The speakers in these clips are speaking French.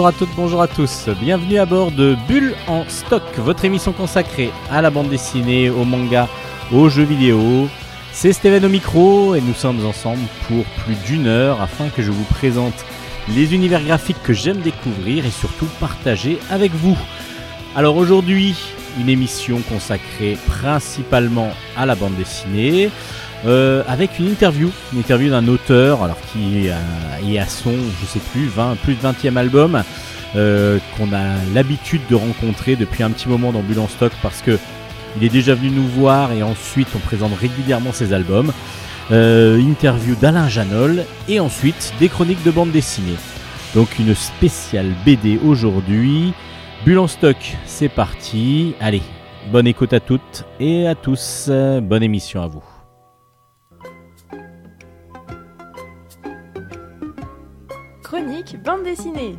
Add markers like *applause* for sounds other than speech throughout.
Bonjour à toutes, bonjour à tous. Bienvenue à bord de Bulle en stock, votre émission consacrée à la bande dessinée, au manga, aux jeux vidéo. C'est Steven au micro et nous sommes ensemble pour plus d'une heure afin que je vous présente les univers graphiques que j'aime découvrir et surtout partager avec vous. Alors aujourd'hui, une émission consacrée principalement à la bande dessinée. Euh, avec une interview, une interview d'un auteur alors qui est à son, je sais plus, 20, plus de 20e album, euh, qu'on a l'habitude de rencontrer depuis un petit moment dans Bulle Stock parce que il est déjà venu nous voir et ensuite on présente régulièrement ses albums. Euh, interview d'Alain Janol et ensuite des chroniques de bande dessinée. Donc une spéciale BD aujourd'hui. Bulle en stock, c'est parti. Allez, bonne écoute à toutes et à tous. Bonne émission à vous. Bande dessinée.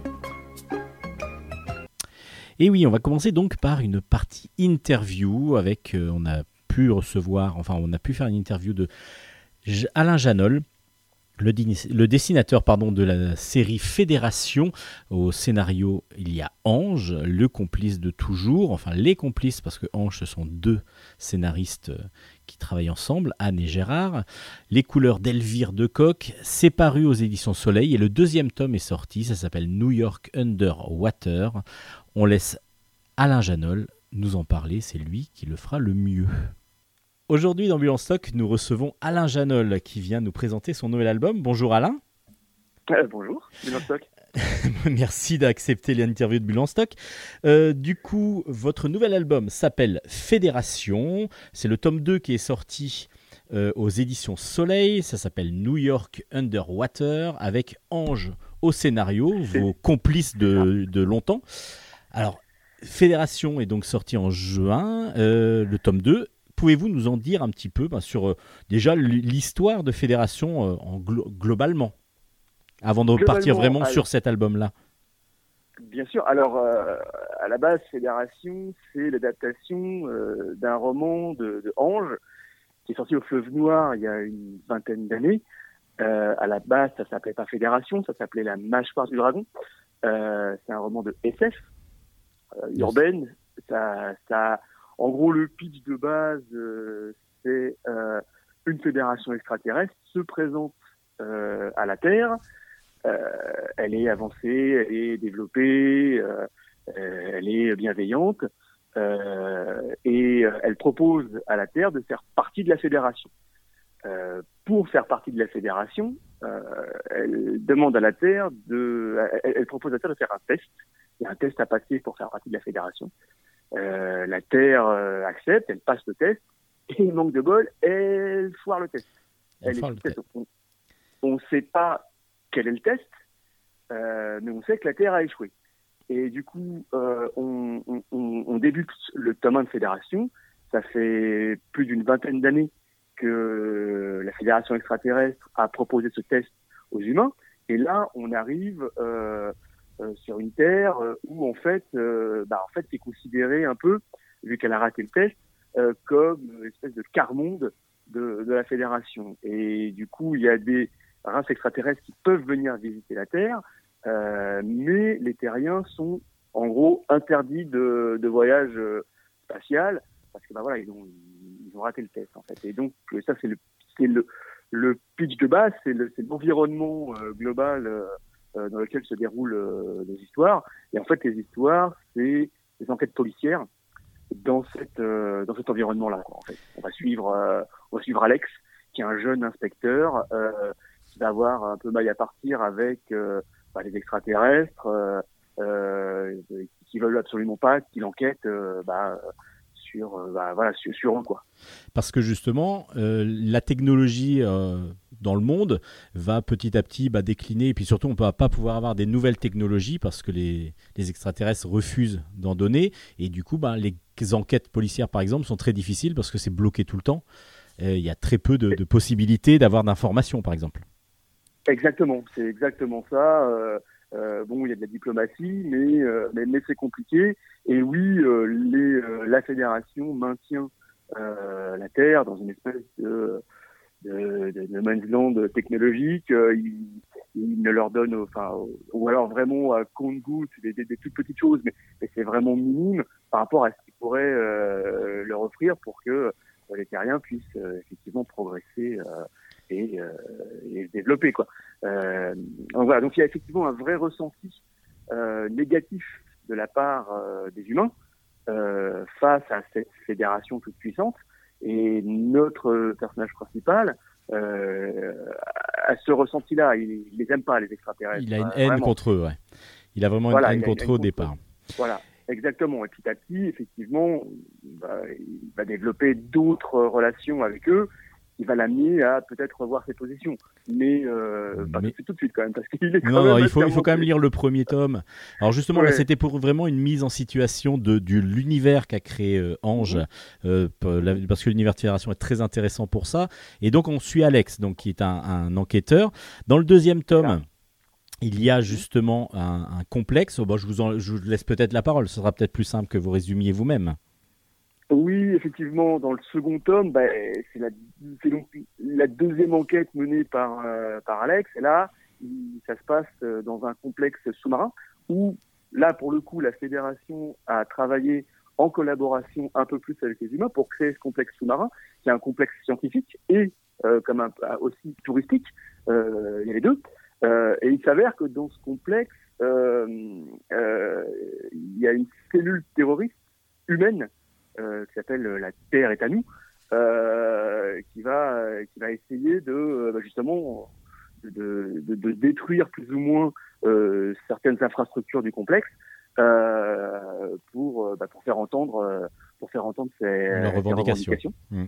Et oui, on va commencer donc par une partie interview avec, euh, on a pu recevoir, enfin on a pu faire une interview de Alain Janol, le, dessinateur de la série Fédération. Au scénario, il y a Ange, le complice de toujours, enfin les complices, parce que Ange, ce sont deux scénaristes euh, qui travaillent ensemble, Anne et Gérard. Les couleurs d'Elvire de Coq, c'est paru aux éditions Soleil et le deuxième tome est sorti, ça s'appelle New York Underwater. On laisse Alain Janol nous en parler, c'est lui qui le fera le mieux. Aujourd'hui dans Bulle Stock, nous recevons Alain Janol qui vient nous présenter son nouvel album. Bonjour Alain. Euh, bonjour, Stock. *laughs* Merci d'accepter l'interview de Bulle en Stock. Euh, du coup, votre nouvel album s'appelle Fédération. C'est le tome 2 qui est sorti euh, aux éditions Soleil. Ça s'appelle New York Underwater avec Ange au scénario, vos complices de, de, longtemps. Alors, Fédération est donc sorti en juin, euh, le tome 2. Pouvez-vous nous en dire un petit peu ben, sur déjà l'histoire de Fédération en globalement avant de partir vraiment sur cet album-là? Bien sûr. Alors, euh, à la base, Fédération, c'est l'adaptation euh, d'un roman de, de, Ange qui est sorti au Fleuve Noir il y a une vingtaine d'années. Euh, à la base, ça s'appelait pas Fédération, ça s'appelait La mâchoire du dragon. Euh, c'est un roman de SF urbaine. Ça, ça, en gros, le pitch de base, c'est une fédération extraterrestre se présente à la Terre euh, elle est avancée, elle est développée, euh, euh, elle est bienveillante. et elle propose à la Terre de faire partie de la fédération. pour faire partie de la fédération, elle demande à la Terre de, elle, propose à la Terre de faire un test. Il y a un test à passer pour faire partie de la fédération. La Terre accepte, elle passe le test, et manque de bol, elle foire le test. Elle, le test. On ne sait pas quel est le test, euh, mais on sait que la Terre a échoué. Et du coup, euh, on, on, on, débute le tome 1 de fédération. Ça fait plus d'une vingtaine d'années que la fédération extraterrestre a proposé ce test aux humains. Et là, on arrive euh, euh sur une Terre euh, où en fait, euh, bah, en fait, c'est considéré un peu, vu qu'elle a raté le test, comme une espèce de quart monde de, de la fédération. Et du coup, il y a des races extraterrestres qui peuvent venir visiter la Terre, euh, mais les terriens sont en gros interdits de, voyage euh, spatial parce que bah voilà ils ont ils ont raté le test en fait et donc euh, ça c'est le le le pitch de base c'est l'environnement euh, global euh, dans lequel se déroulent les histoires. Et en fait les histoires c'est des enquêtes policières dans cette dans cet environnement là en fait. On va suivre on va suivre Alex qui est un jeune inspecteur qui va avoir un peu mal à partir avec euh, bah, les extraterrestres euh, euh, qui veulent absolument pas qu'il enquête bah, sur, bah, voilà, sur, sur, eux. Quoi. Parce que justement, la technologie dans le monde va petit à petit bah, décliner et puis surtout on ne va pas pouvoir avoir des nouvelles technologies parce que les, les extraterrestres refusent d'en donner et du coup bah, les enquêtes policières par exemple sont très difficiles parce que c'est bloqué tout le temps. Il y a très peu de, de possibilités d'avoir d'informations par exemple. Exactement, c'est exactement ça. Euh, bon, il y a de la diplomatie, mais euh, mais, c'est compliqué. Et oui, euh, la fédération maintient la Terre dans une espèce de de, de, technologique. Ils, il ne leur donne, enfin, ou alors vraiment à compte-gouttes, des, toutes petites choses, mais, c'est vraiment minime par rapport à ce qu'il pourrait euh, leur offrir pour que les terriens puissent effectivement progresser et, et, se développer, quoi. donc voilà, donc il y a effectivement un vrai ressenti négatif de la part des humains face à cette fédération toute puissante. Et notre personnage principal euh, a ce ressenti-là. Il, il, les aime pas, les extraterrestres. Il a une haine contre eux, ouais. Il a vraiment une haine contre eux au départ. Voilà, exactement. Et petit à petit, effectivement, bah, il va développer d'autres relations avec eux il va l'amener à peut-être revoir ses positions. Mais, euh, pas tout de suite quand même, parce qu'il est Non, non il, faut, il faut quand même lire le premier tome. Alors justement, là, c'était pour vraiment une mise en situation de, de l'univers qu'a créé euh, Ange, mhm. euh, parce que l'univers de Fédération est très intéressant pour ça. Et donc, on suit Alex, donc, qui est un, enquêteur. Dans le deuxième tome... Il y a mhm. justement un, complexe. Bon, je, vous je vous laisse peut-être la parole. Ce sera peut-être plus simple que vous résumiez vous-même. Effectivement, dans le second tome, bah, c'est la, deuxième enquête menée par, euh, par Alex. Et là, ça se passe euh, dans un complexe sous-marin où, là, pour le coup, la fédération a travaillé en collaboration un peu plus avec les humains pour créer ce complexe sous-marin, qui est un complexe scientifique et euh, comme un, aussi touristique. il y a les deux. et il s'avère que dans ce complexe, il y a une cellule terroriste humaine euh, qui s'appelle euh, La Terre est à nous, euh, qui va qui va essayer de bah, justement de, de, de, détruire plus ou moins certaines infrastructures du complexe pour bah, pour faire entendre pour faire entendre ses, revendications. Mm.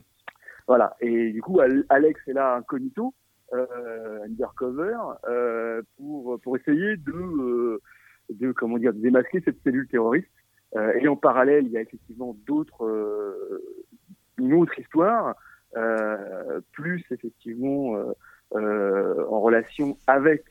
Voilà. Et du coup, Alex est là incognito, euh, undercover, euh, pour pour essayer de de comment dire de démasquer cette cellule terroriste euh, et en parallèle, il y a effectivement d'autres, euh, une autre histoire, euh, plus effectivement en relation avec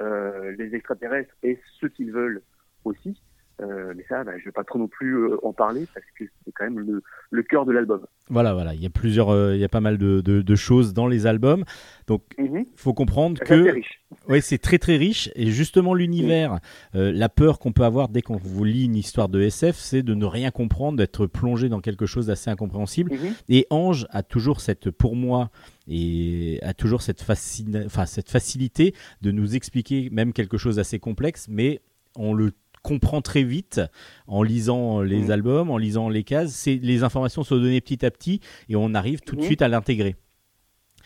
les extraterrestres et ce qu'ils veulent aussi. Euh, mais ça, bah, je ne vais pas trop non plus euh, en parler parce que c'est quand même le, le cœur de l'album. Voilà, voilà, il y a plusieurs, euh, il y a pas mal de, de, choses dans les albums, donc il mhm. faut comprendre que, oui, c'est très très riche et justement l'univers, la peur qu'on peut avoir dès qu'on vous lit une histoire de SF, c'est de ne rien comprendre, d'être plongé dans quelque chose d'assez incompréhensible. Mhm. Et Ange a toujours cette, pour moi, et a toujours cette, enfin, cette facilité de nous expliquer même quelque chose d'assez complexe, mais on le comprend très vite en lisant les mmh. albums, en lisant les cases. C'est les informations sont données petit à petit et on arrive tout de mmh. suite à l'intégrer.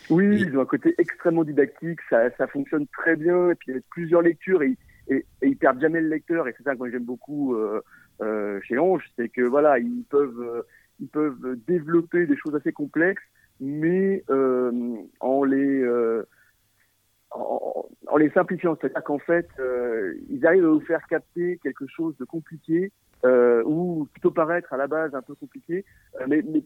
Oui, ils ont un côté extrêmement didactique, ça, ça, fonctionne très bien, et puis il y a plusieurs lectures, et, et, et ils perdent jamais le lecteur, et c'est ça que moi j'aime beaucoup euh, euh, chez Ange, c'est que voilà, ils peuvent, euh, ils peuvent développer des choses assez complexes, mais en les en, en, les simplifiant. C'est-à-dire qu'en fait, euh, ils arrivent à vous faire capter quelque chose de compliqué, euh, ou plutôt paraître à la base un peu compliqué, euh, mais, mais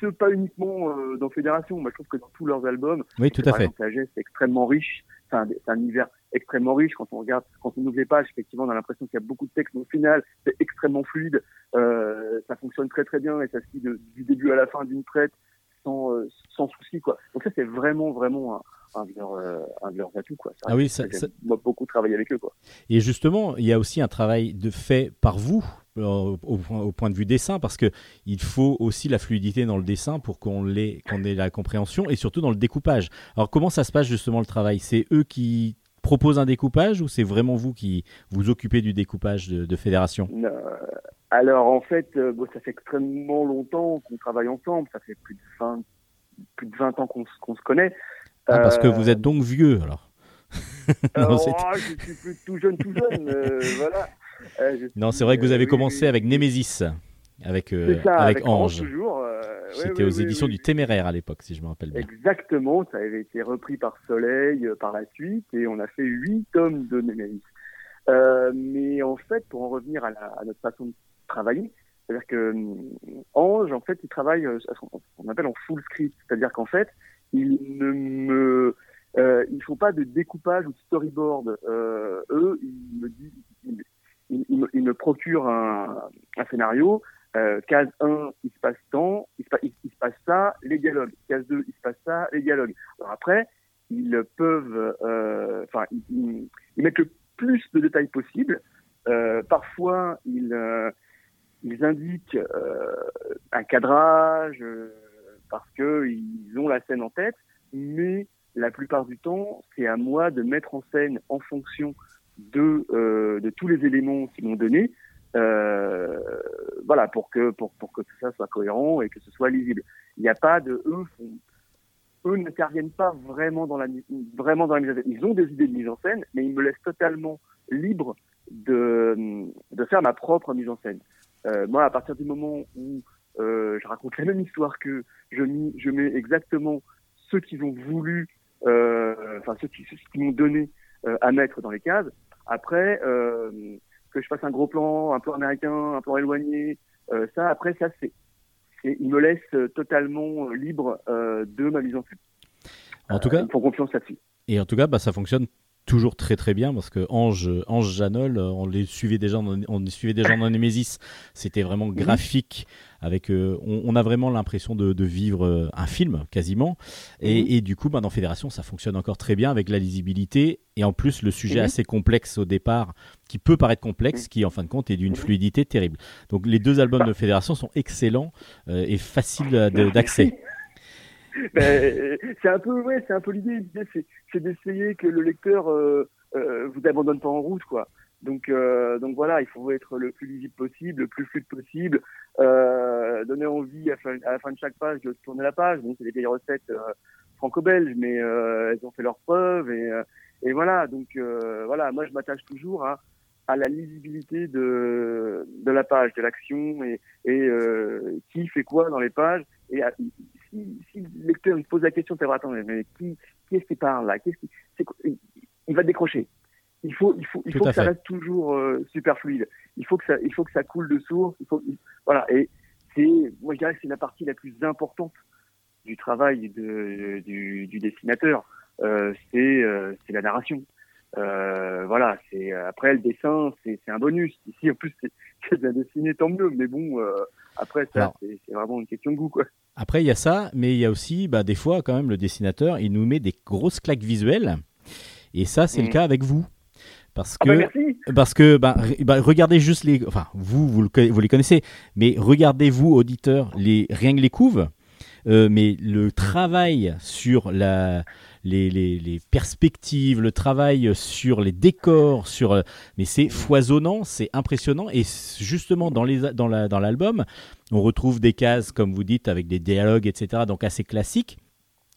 ce pas uniquement euh, dans Fédération. Moi, je trouve que dans tous leurs albums, oui, tout à fait. Sagesse est extrêmement riche. C'est un, un, univers extrêmement riche. Quand on regarde, quand on ouvre les pages, effectivement, on a l'impression qu'il y a beaucoup de texte, mais au final, c'est extrêmement fluide. Euh, ça fonctionne très très bien et ça se lit du début à la fin d'une traite sans, euh, sans souci, quoi. Donc ça, c'est vraiment vraiment un, un de leurs euh, atouts. Quoi. Ça, ah oui, ça, beaucoup travaillé avec eux. Quoi. Et justement, il y a aussi un travail de fait par vous euh, au, au, point de vue dessin, parce que il faut aussi la fluidité dans le dessin pour qu'on ait, la compréhension et surtout dans le découpage. Alors comment ça se passe justement le travail? C'est eux qui proposent un découpage ou c'est vraiment vous qui vous occupez du découpage de, de fédération? Euh, Alors en fait, bon, ça fait extrêmement longtemps qu'on travaille ensemble, ça fait plus de 20, plus de 20 ans qu'on se connaît. Ah, parce que vous êtes donc vieux alors. *laughs* non, oh, je suis plus tout jeune, tout jeune, euh, *laughs* voilà. Euh, non, c'est vrai que vous avez commencé avec Nemesis, avec, euh, avec, Ange. C'était aux éditions du Téméraire à l'époque, si je me rappelle bien. Exactement, ça avait été repris par Soleil par la suite, et on a fait huit tomes de Nemesis. mais en fait, pour en revenir à, la, à notre façon de travailler, c'est-à-dire que Ange, en fait, il travaille ce qu'on appelle en full script, c'est-à-dire qu'en fait, ils ne me euh, ils font pas de découpage ou de storyboard. Euh, eux, ils me disent, ils, me procurent un, scénario. Euh, case 1, il se passe tant, il se, il, se passe ça, les dialogues. Case 2, il se passe ça, les dialogues. Alors après, ils peuvent, euh, enfin, ils, mettent le plus de détails possible. Euh, parfois, ils, euh, ils indiquent un cadrage parce que ils ont la scène en tête, mais la plupart du temps, c'est à moi de mettre en scène en fonction de, de tous les éléments qu'ils m'ont donnés. voilà, pour que pour, pour que tout ça soit cohérent et que ce soit lisible. Il n'y a pas de eux font eux n'interviennent pas vraiment dans la vraiment dans la mise en scène. Ils ont des idées de mise en scène, mais ils me laissent totalement libre de de faire ma propre mise en scène. Euh, moi, à partir du moment où euh, je raconte la même histoire que je, je mets exactement ceux qu'ils ont voulu, euh, enfin ceux qui, ceux qui m'ont donné euh, à mettre dans les cases. Après, que je fasse un gros plan, un plan américain, un plan éloigné, ça, après, ça c'est il me laisse totalement libre de ma mise en scène. En tout cas, pour confiance là-dessus. Et en tout cas, bah, ça fonctionne toujours très très bien parce que Ange, Ange Janol, on les suivait déjà, on les suivait déjà dans Nemesis. C'était vraiment mhm. graphique. Avec, on, a vraiment l'impression de, vivre un film quasiment. Et, mhm. et du coup, bah, dans Fédération, ça fonctionne encore très bien avec la lisibilité et en plus le sujet mhm. assez complexe au départ, qui peut paraître complexe, qui en fin de compte est d'une fluidité terrible. Donc les deux albums de Fédération sont excellents et faciles d'accès. *laughs* Ben, c'est un peu, ouais, c'est un peu l'idée. L'idée, c'est, d'essayer que le lecteur euh, euh, vous abandonne pas en route, quoi. Donc, euh, donc voilà, il faut être le plus lisible possible, le plus fluide possible, euh, donner envie à, la fin de chaque page de tourner la page. Bon, c'est des vieilles recettes euh, franco-belges, mais elles ont fait leurs preuves et, voilà. Donc voilà, moi je m'attache toujours à la lisibilité de, la page, de l'action et, qui fait quoi dans les pages. Et si, le lecteur il pose la question, c'est attends, mais qui, est-ce qui parle là? Il va décrocher. Il faut, il faut, il faut que ça reste toujours euh, super fluide. Il faut que ça, il faut que ça coule de source. Il faut, voilà. Et c'est, moi je dirais que c'est la partie la plus importante du travail de, du, du dessinateur. Euh, c'est, euh, c'est la narration. Euh, voilà, c'est après le dessin, c'est un bonus. Ici, en plus, c'est *laughs* bien dessiné, tant mieux. Mais bon, après, ça, c'est vraiment une question de goût, quoi. Après, il y a ça, mais il y a aussi, bah, des fois, quand même, le dessinateur, il nous met des grosses claques visuelles. Et ça, c'est le mm. cas avec vous. Parce ah que, bah parce que bah, bah, regardez juste les. Enfin, vous, vous, vous les connaissez, mais regardez-vous, auditeurs, les, rien que les couves. Euh, mais le travail sur la, les, les, perspectives, le travail sur les décors, sur, euh, mais c'est foisonnant, c'est impressionnant. Et justement, dans, les, dans, la, dans l'album, on retrouve des cases, comme vous dites, avec des dialogues, etc., donc assez classiques.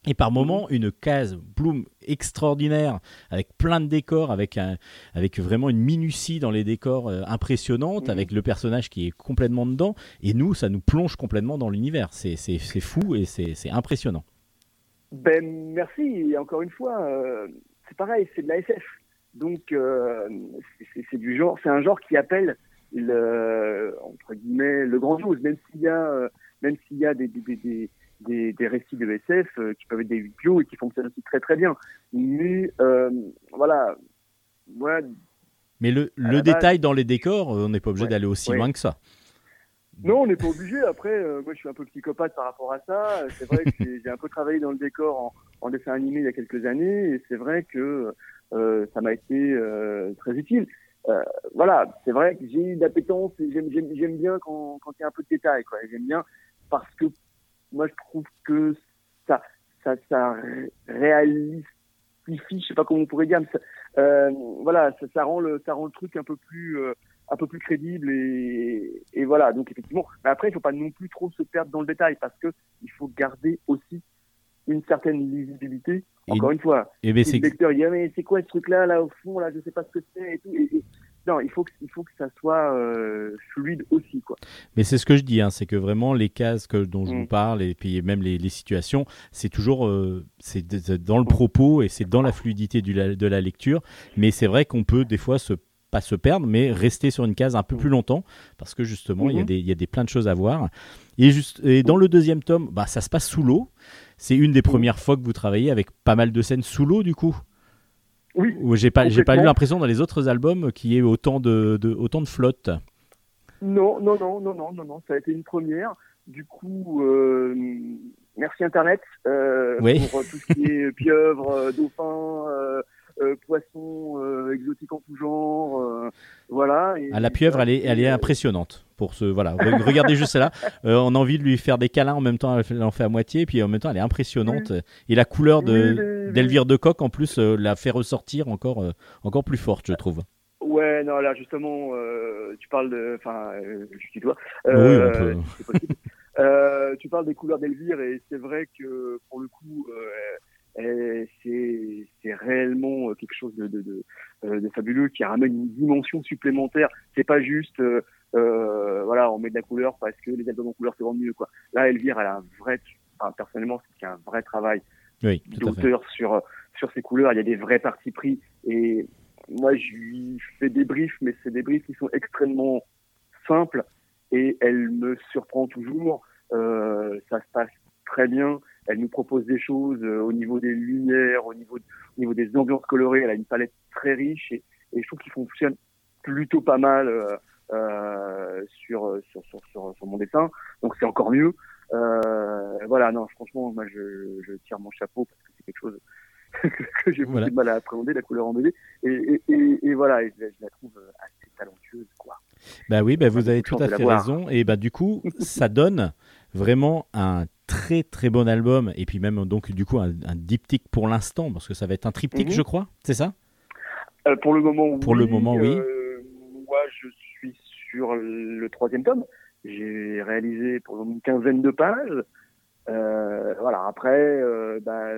Et par moments, une case Bloom extraordinaire, avec plein de décors, avec, un, avec vraiment une minutie dans les décors euh, impressionnante, mhm. avec le personnage qui est complètement dedans. Et nous, ça nous plonge complètement dans l'univers. C'est, c'est, c'est fou et c'est, c'est impressionnant. Ben merci. Et encore une fois, euh, c'est pareil, c'est de la SF. Donc euh, c'est du genre, c'est un genre qui appelle le entre guillemets le grand chose, même s'il y a même s'il y a des des, des, des, des, récits de SF qui peuvent être des huis clos et qui fonctionnent aussi très très bien. Mais voilà, moi. Mais le, le détail dans les décors, on n'est pas obligé d'aller aussi loin que ça. Non, on n'est pas obligé. Après, euh, moi, je suis un peu psychopathe par rapport à ça. C'est vrai que j'ai un peu travaillé dans le décor en, en, dessin animé il y a quelques années, et c'est vrai que euh, ça m'a été euh, très utile. Euh, voilà, c'est vrai que j'ai une appétence, j'aime bien quand, quand il y a un peu de détails, quoi. J'aime bien parce que moi, je trouve que ça, ça, ça réalise je sais pas comment on pourrait dire, mais ça, euh, voilà, ça, ça, rend le, ça rend le truc un peu plus, euh, un peu plus crédible et, et voilà. Donc effectivement, mais après il faut pas non plus trop se perdre dans le détail parce que il faut garder aussi une certaine lisibilité. Encore une fois, et ben, le lecteur dit ah, mais c'est quoi ce truc là là au fond là je sais pas ce que c'est et tout. Et, non, il faut que, il faut que ça soit euh, fluide aussi. Quoi. Mais c'est ce que je dis, hein, c'est que vraiment les cases que, dont je vous mm. parle et puis même les, les situations, c'est toujours euh, c'est dans le mm. propos et c'est dans la fluidité du, de la lecture. Mais c'est vrai qu'on peut des fois se pas se perdre, mais rester sur une case un peu plus longtemps, parce que justement, il, y a mm-hmm. des, il y a des plein de choses à voir. Et, juste, et dans le deuxième tome, bah, ça se passe sous l'eau. C'est une des mm. premières fois que vous travaillez avec pas mal de scènes sous l'eau, du coup. Oui. J'ai pas, j'ai pas eu l'impression dans les autres albums qu'il y ait autant de, de, autant de flotte. Non, non, non, non, non, non, non, ça a été une première. du coup, euh, merci Internet euh, Oui. pour tout ce qui est *laughs* pieuvre, euh, dauphin, euh, euh, poisson euh, exotique en tout genre. euh, voilà. Et- Ah, la pieuvre, elle est, elle est impressionnante. Pour ce, voilà, Re- *laughs* regardez juste celle-là. Euh, on a envie de lui faire des câlins en même temps, elle en fait à moitié, et puis en même temps, elle est impressionnante. Et la couleur de oui, d'Elvire de Coq, en plus, euh, la fait ressortir encore, euh, encore plus forte, je trouve. Ouais, non, là justement, tu parles de, enfin, je tutoie. Oui, tu parles des couleurs d'Elvire et c'est vrai que pour le coup, c'est c'est réellement quelque chose de, de, de, euh, de fabuleux qui ramène une dimension supplémentaire. C'est pas juste, euh, euh, voilà, on met de la couleur parce que les albums en couleur se vendent mieux, quoi. Là, Elvire, elle a un vrai, enfin, personnellement, c'est un vrai travail Oui, d'auteur sur sur ces couleurs. Il y a des vrais partis pris et moi je lui fais des briefs, mais c'est des briefs qui sont extrêmement simples et elle me surprend toujours. Euh, ça se passe très bien. Elle nous propose des choses euh, au niveau des lumières, au niveau au niveau des ambiances colorées. Elle a une palette très riche et, et je trouve qu'il fonctionne plutôt pas mal euh, euh, sur, sur, sur sur sur mon dessin. Donc c'est encore mieux. Euh, voilà, non, franchement, moi je, je tire mon chapeau parce que c'est quelque chose *laughs* que j'ai beaucoup de mal à appréhender, la couleur en BD. Et, et, et, et voilà, je, la- je la trouve assez talentueuse, quoi. Bah oui, bah vous avez tout à fait raison. Et bah du coup, ça donne vraiment un très très bon album. Et puis même donc du coup un, un diptyque pour l'instant, parce que ça va être un triptyque, Mhm. je crois. C'est ça? Euh, pour le moment, Pour le moment, oui. Euh, moi, je suis sur le troisième tome. J'ai réalisé pour une quinzaine de pages. Euh, voilà, après, bah,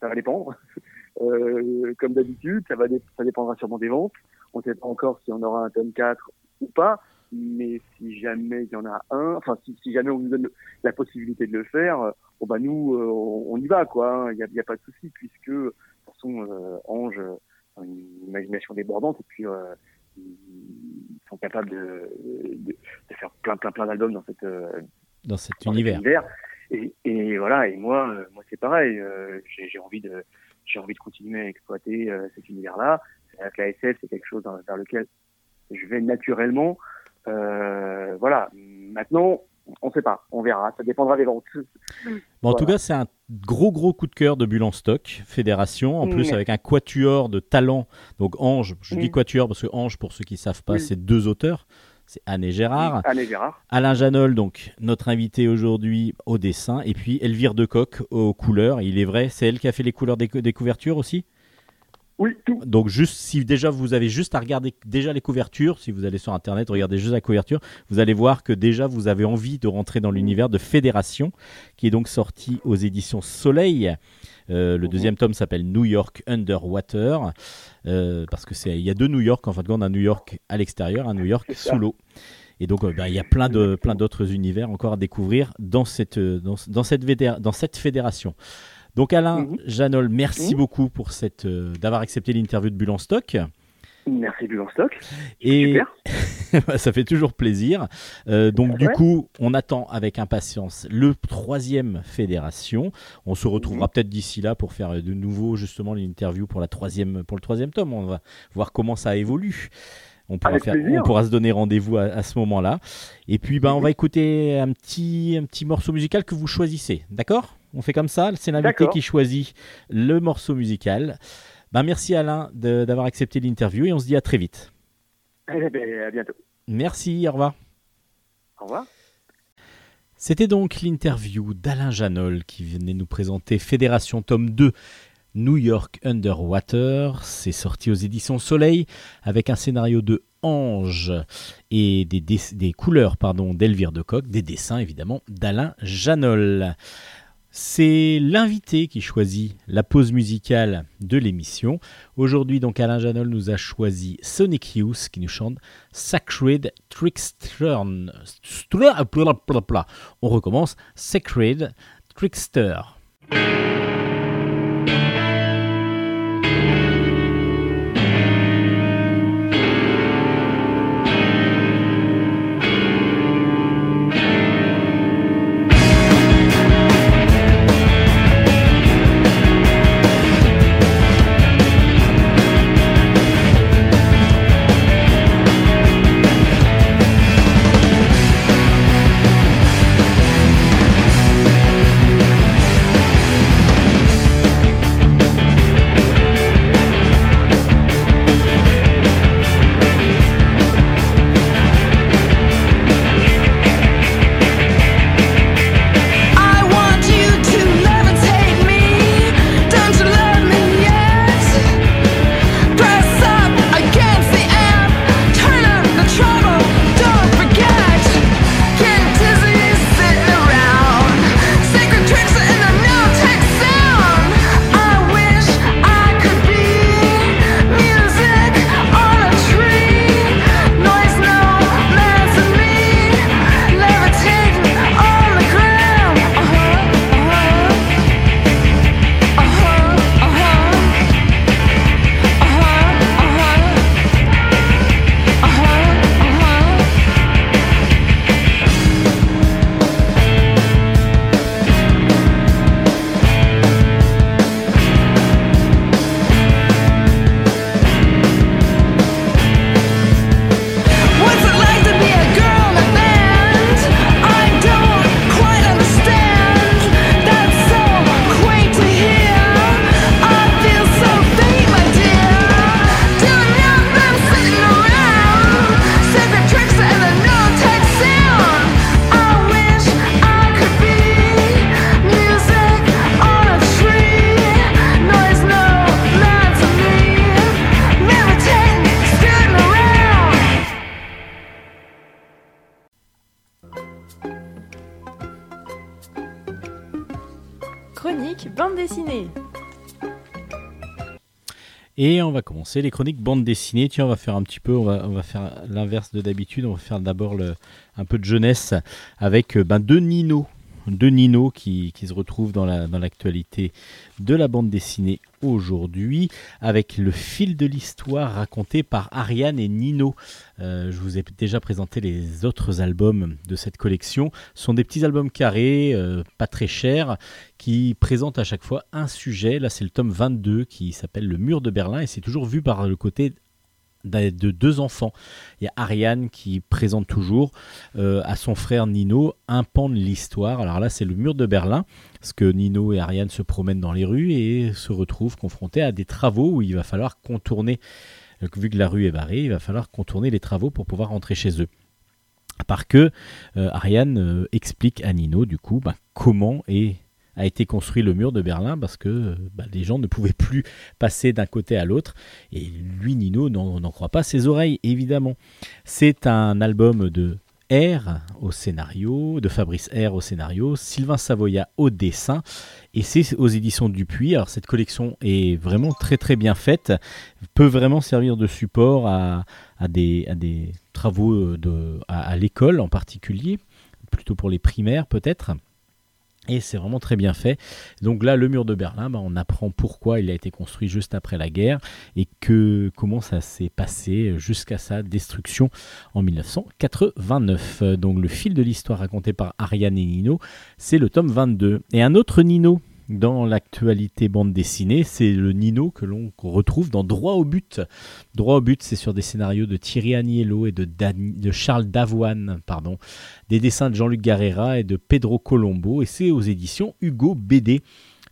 ça va dépendre. *laughs* Comme d'habitude, ça, va ça dépendra sûrement des ventes. On ne sait pas encore si on aura un tome 4 ou pas. Mais si jamais il y en a un, enfin, si, si jamais on nous donne la possibilité de le faire, euh, bon, bah, nous, euh, on, on y va, quoi. Il n'y a, a pas de souci, puisque, de toute façon, euh, Ange, euh, a une imagination débordante et puis euh, ils sont capables de, de, de faire plein plein plein d'albums dans cette euh, Dans cet dans cet univers. Et, et voilà et moi euh, moi c'est pareil euh, j'ai envie de j'ai envie de continuer à exploiter euh, cet univers là la SF c'est quelque chose dans- vers lequel je vais naturellement euh, voilà. Maintenant on sait pas. On verra. Ça dépendra des ventes. Bon, en tout cas, c'est un gros gros coup de cœur de Bulle en stock, Fédération, en plus avec un quatuor de talent. Donc Ange, je dis quatuor parce que Ange, pour ceux qui savent pas, c'est deux auteurs. C'est Anne et Gérard. Anne et Gérard. Alain Janol, donc notre invité aujourd'hui au dessin, et puis Elvire Decoq aux couleurs. Il est vrai, c'est elle qui a fait les couleurs des, des couvertures aussi? Oui tout Donc juste si déjà vous avez juste à regarder déjà les couvertures, si vous allez sur internet, regardez juste la couverture, vous allez voir que déjà vous avez envie de rentrer dans l'univers de Fédération, qui est donc sorti aux éditions Soleil. Euh, le Mhm. deuxième tome s'appelle New York Underwater, euh, parce que c'est il y a deux New York en fin de compte, un New York à l'extérieur, un New York sous l'eau. Et donc euh, ben, il y a plein de plein d'autres univers encore à découvrir dans cette dans, dans cette védé- dans cette fédération. Donc Alain Mhm. Janol, merci Mhm. beaucoup pour cette euh, d'avoir accepté l'interview de Bulle en stock. merci Bulle en stock Et super *laughs* ça fait toujours plaisir. Euh, donc du coup, on attend avec impatience le troisième fédération. On se retrouvera Mhm. peut-être d'ici là pour faire de nouveau justement l'interview pour la troisième pour le troisième tome. On va voir comment ça évolue. On pourra, faire, on pourra se donner rendez-vous à, à ce moment-là. Et puis, ben, on va écouter un petit, un petit morceau musical que vous choisissez. D'accord? On fait comme ça. C'est l'invité qui choisit le morceau musical. Ben, merci Alain de- d'avoir accepté l'interview et on se dit à très vite. Eh ben, à bientôt Merci, au revoir. au revoir C'était donc l'interview d'Alain Janol qui venait nous présenter Fédération tome 2 New York Underwater. C'est sorti aux éditions Soleil avec un scénario de Ange et des, des- des couleurs pardon, d'Elvire de Coq, des dessins évidemment d'Alain Janol. C'est l'invité qui choisit la pause musicale de l'émission. Aujourd'hui, donc, Alain Janol nous a choisi Sonic Youth qui nous chante Sacred Trickster. On recommence. Sacred Trickster. Et on va commencer les chroniques bande dessinée. Tiens, on va faire un petit peu, on va, faire l'inverse de d'habitude. On va faire d'abord un peu de jeunesse avec euh, ben, deux Nino de Nino qui, se retrouve dans l'actualité de la bande dessinée aujourd'hui avec le fil de l'histoire raconté par Ariane et Nino. Euh, je vous ai déjà présenté les autres albums de cette collection. Ce sont des petits albums carrés, euh, pas très chers, qui présentent à chaque fois un sujet. Là, c'est le tome 22 qui s'appelle Le mur de Berlin et c'est toujours vu par le côté de deux enfants. Il y a Ariane qui présente toujours euh, à son frère Nino un pan de l'histoire. Alors là, c'est le mur de Berlin, parce que Nino et Ariane se promènent dans les rues et se retrouvent confrontés à des travaux où il va falloir contourner, euh, vu que la rue est barrée, il va falloir contourner les travaux pour pouvoir rentrer chez eux. À part que euh, Ariane explique à Nino, du coup, bah, comment et a été construit le mur de Berlin parce que bah, les gens ne pouvaient plus passer d'un côté à l'autre. Et lui, Nino, n'en croit pas ses oreilles, évidemment. C'est un album de R au scénario, de Fabrice R au scénario, Sylvain Savoya au dessin, et c'est aux éditions Dupuis. Alors cette collection est vraiment très très bien faite, peut vraiment servir de support à, des, travaux de, à l'école en particulier, plutôt pour les primaires peut-être. Et c'est vraiment très bien fait. Donc là, le mur de Berlin, bah, on apprend pourquoi il a été construit juste après la guerre et que comment ça s'est passé jusqu'à sa destruction en 1989. Donc le fil de l'histoire raconté par Ariane et Nino, c'est le tome 22. Et un autre Nino dans l'actualité bande dessinée, c'est le Nino que l'on retrouve dans Droit au but. Droit au but, c'est sur des scénarios de Thierry Agnello et de, Charles Davoine, pardon, des dessins de Jean-Luc Garrera et de Pedro Colombo, et c'est aux éditions Hugo BD.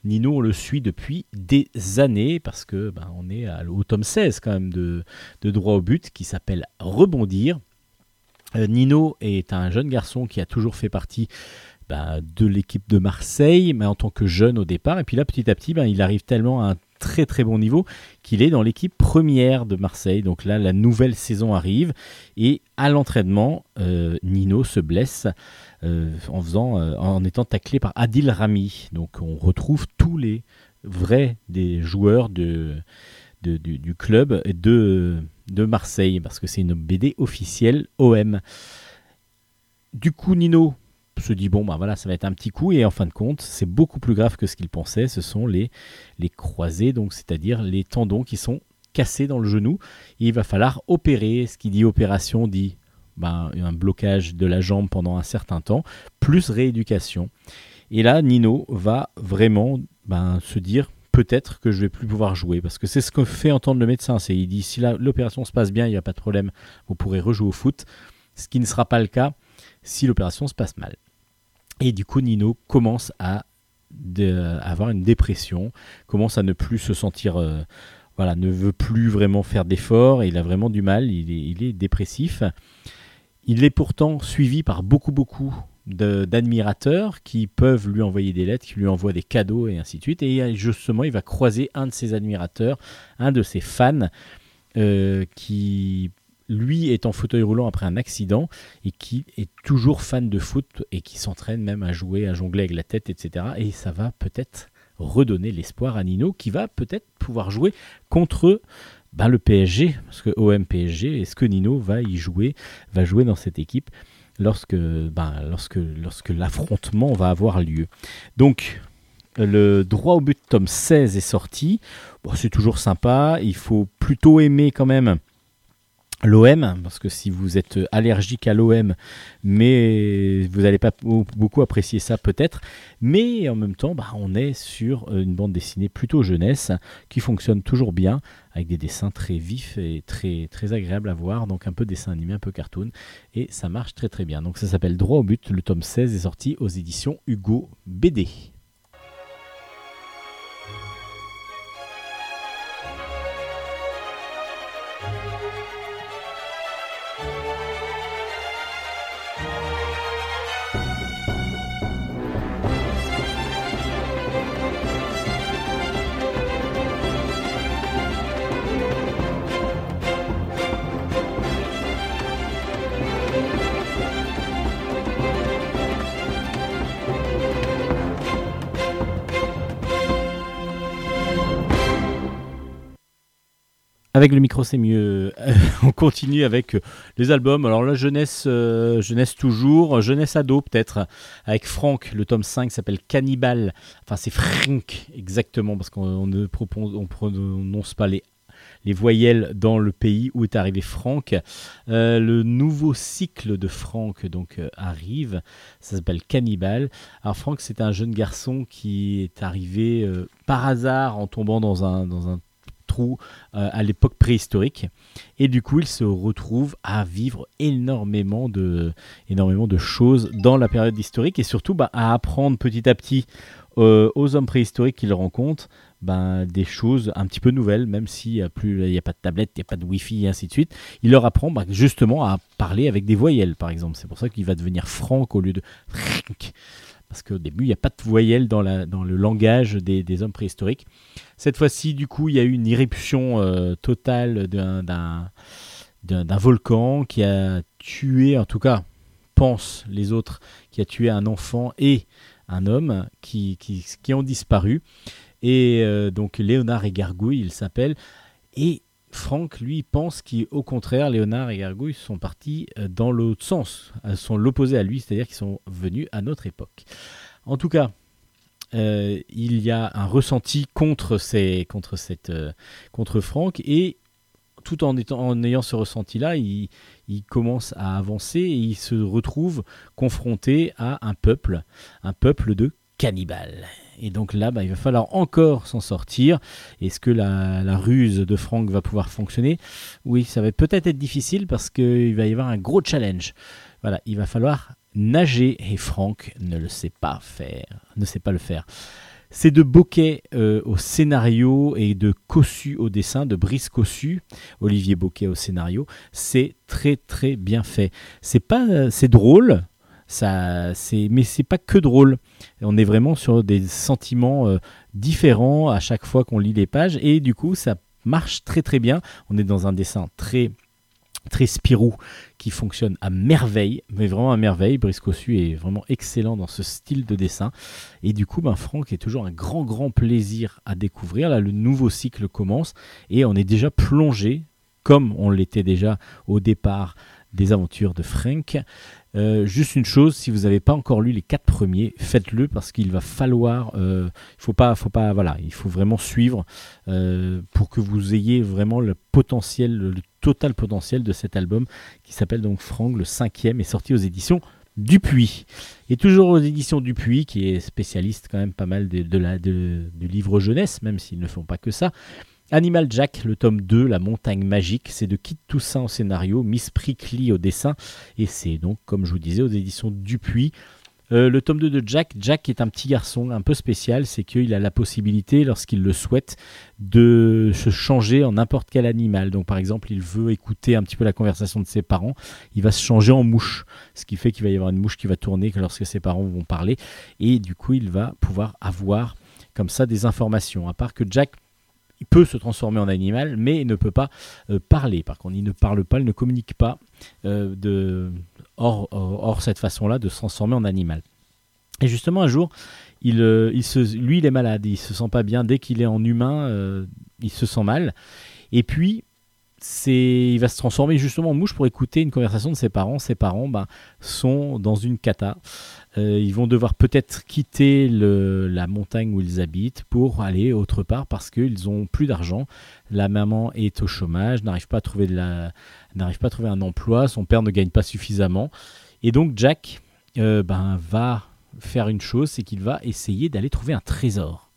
Nino, on le suit depuis des années parce que ben, on est au tome 16 quand même de, de Droit au but qui s'appelle Rebondir. Euh, Nino est un jeune garçon qui a toujours fait partie bah, de l'équipe de Marseille, mais en tant que jeune au départ. Et puis là, petit à petit, bah, il arrive tellement à un très très bon niveau qu'il est dans l'équipe première de Marseille. Donc là, la nouvelle saison arrive et à l'entraînement, euh, Nino se blesse euh, en euh, en étant taclé par Adil Rami. Donc on retrouve tous les vrais des joueurs du, club de Marseille parce que c'est une BD officielle OM. Du coup, Nino se dit bon bah voilà ça va être un petit coup. Et en fin de compte c'est beaucoup plus grave que ce qu'il pensait. Ce sont les les croisés donc c'est-à-dire les tendons qui sont cassés dans le genou. Il va falloir opérer. Ce qui dit opération dit ben, un blocage de la jambe pendant un certain temps plus rééducation. Et là Nino va vraiment ben, se dire peut-être que je vais plus pouvoir jouer. Parce que c'est ce que fait entendre le médecin. C'est il dit si l'opération se passe bien il n'y a pas de problème. Vous pourrez rejouer au foot. Ce qui ne sera pas le cas si l'opération se passe mal. Et du coup, Nino commence à avoir une dépression, commence à ne plus se sentir, euh, voilà, ne veut plus vraiment faire d'efforts, il a vraiment du mal, il est, dépressif. Il est pourtant suivi par beaucoup, beaucoup d'admirateurs qui peuvent lui envoyer des lettres, qui lui envoient des cadeaux et ainsi de suite. Et justement, il va croiser un de ses admirateurs, un de ses fans, euh, qui lui est en fauteuil roulant après un accident et qui est toujours fan de foot et qui s'entraîne même à jouer, à jongler avec la tête, etc. Et ça va peut-être redonner l'espoir à Nino qui va peut-être pouvoir jouer contre ben, le PSG, parce que OM PSG, est-ce que Nino va y jouer, va jouer dans cette équipe lorsque, ben, lorsque, lorsque l'affrontement va avoir lieu? Donc, le droit au but tome 16 est sorti. C'est toujours sympa. Il faut plutôt aimer quand même l'OM, parce que si vous êtes allergique à l'OM, mais vous n'allez pas beaucoup apprécier ça peut-être, mais en même temps, bah, on est sur une bande dessinée plutôt jeunesse qui fonctionne toujours bien, avec des dessins très vifs et très, très agréables à voir, donc un peu dessin animé, un peu cartoon, et ça marche très très bien. Donc ça s'appelle Droit au but, le tome 16 est sorti aux éditions Hugo BD. Avec le micro, c'est mieux. *laughs* on continue avec euh, les albums. Alors la jeunesse, euh, jeunesse toujours, jeunesse ado peut-être, avec Franck. Le tome 5 s'appelle Cannibal. Enfin, c'est Frank exactement, parce qu'on ne on prononce pas les les voyelles dans le pays où est arrivé Franck. Euh, le nouveau cycle de Franck donc arrive, ça s'appelle Cannibal. Alors Franck c'est un jeune garçon qui est arrivé par hasard en tombant dans un, dans un euh, à l'époque préhistorique. Et du coup, il se retrouve à vivre énormément de, énormément de choses dans la période historique et surtout bah, à apprendre petit à petit euh, aux hommes préhistoriques qu'il rencontre ben, des choses un petit peu nouvelles, même s'il n'y a, plus, a pas de tablette, il n'y a pas de Wi-Fi et ainsi de suite. Il leur apprend bah, justement à parler avec des voyelles, par exemple. C'est pour ça qu'il va devenir franc au lieu de parce qu'au début, il n'y a pas de voyelles dans, le langage des, hommes préhistoriques. Cette fois-ci, du coup, il y a eu une éruption euh, totale d'un volcan qui a tué, en tout cas, pensent les autres, qui a tué un enfant et un homme qui, qui, qui ont disparu. Et euh, donc, Léonard et Gargouille, il s'appelle. Et Franck, lui, pense qu'au contraire, Léonard et Gargouille sont partis euh, dans l'autre sens, euh, sont l'opposé à lui, c'est-à-dire qu'ils sont venus à notre époque. En tout cas, euh, il y a un ressenti contre, ces, contre, cette, contre Franck et tout en, ayant ce ressenti-là, il, il, commence à avancer et il se retrouve confronté à un peuple, un peuple de cannibales. Et donc là, bah, il va falloir encore s'en sortir. Est-ce que la, ruse de Franck va pouvoir fonctionner? Oui, ça va peut-être être difficile parce qu'il va y avoir un gros challenge. Voilà, il va falloir nager et Franck ne le sait pas faire, ne sait pas le faire. C'est de Boquet euh, au scénario et de Cossu au dessin, de Brice Cossu, Olivier Boquet au scénario. C'est très très bien fait. C'est pas, euh, c'est drôle, ça, c'est, mais c'est pas que drôle. On est vraiment sur des sentiments euh, différents à chaque fois qu'on lit les pages et du coup ça marche très très bien. On est dans un dessin très très Spirou qui fonctionne à merveille, mais vraiment à merveille. Brice Cossu est vraiment excellent dans ce style de dessin. Et du coup, ben, Franck est toujours un grand, grand plaisir à découvrir. Là, le nouveau cycle commence et on est déjà plongé, comme on l'était déjà au départ des aventures de Frank. Euh, juste une chose, si vous n'avez pas encore lu les quatre premiers, faites-le parce qu'il va falloir, euh, il faut pas, faut pas, voilà, il faut vraiment suivre euh, pour que vous ayez vraiment le potentiel, le total potentiel de cet album qui s'appelle donc Frank, le cinquième, est sorti aux éditions Dupuis. Et toujours aux éditions Dupuis, qui est spécialiste quand même pas mal de, la, du livre jeunesse, même s'ils ne font pas que ça. Animal Jack, le tome 2, La montagne magique, c'est de Kit Toussaint au scénario, Miss Prickly au dessin, et c'est donc, comme je vous disais, aux éditions Dupuis. Euh, le tome 2 de Jack, Jack est un petit garçon un peu spécial, c'est qu'il a la possibilité, lorsqu'il le souhaite, de se changer en n'importe quel animal. Donc par exemple, il veut écouter un petit peu la conversation de ses parents, il va se changer en mouche, ce qui fait qu'il va y avoir une mouche qui va tourner lorsque ses parents vont parler, et du coup il va pouvoir avoir comme ça des informations. À part que Jack il peut se transformer en animal, mais il ne peut pas euh, parler. Par contre, il ne parle pas, il ne communique pas euh, hors, cette façon-là de se transformer en animal. Et justement, un jour, euh, lui, il est malade, il se sent pas bien. Dès qu'il est en humain, il se sent mal. Et puis, il va se transformer justement en mouche pour écouter une conversation de ses parents. Ses parents ben, sont dans une cata. Euh, ils vont devoir peut-être quitter la montagne où ils habitent pour aller autre part parce qu'ils ont plus d'argent. La maman est au chômage, n'arrive pas à trouver n'arrive pas à trouver un emploi. Son père ne gagne pas suffisamment. Et donc Jack euh, ben, va faire une chose, c'est qu'il va essayer d'aller trouver un trésor.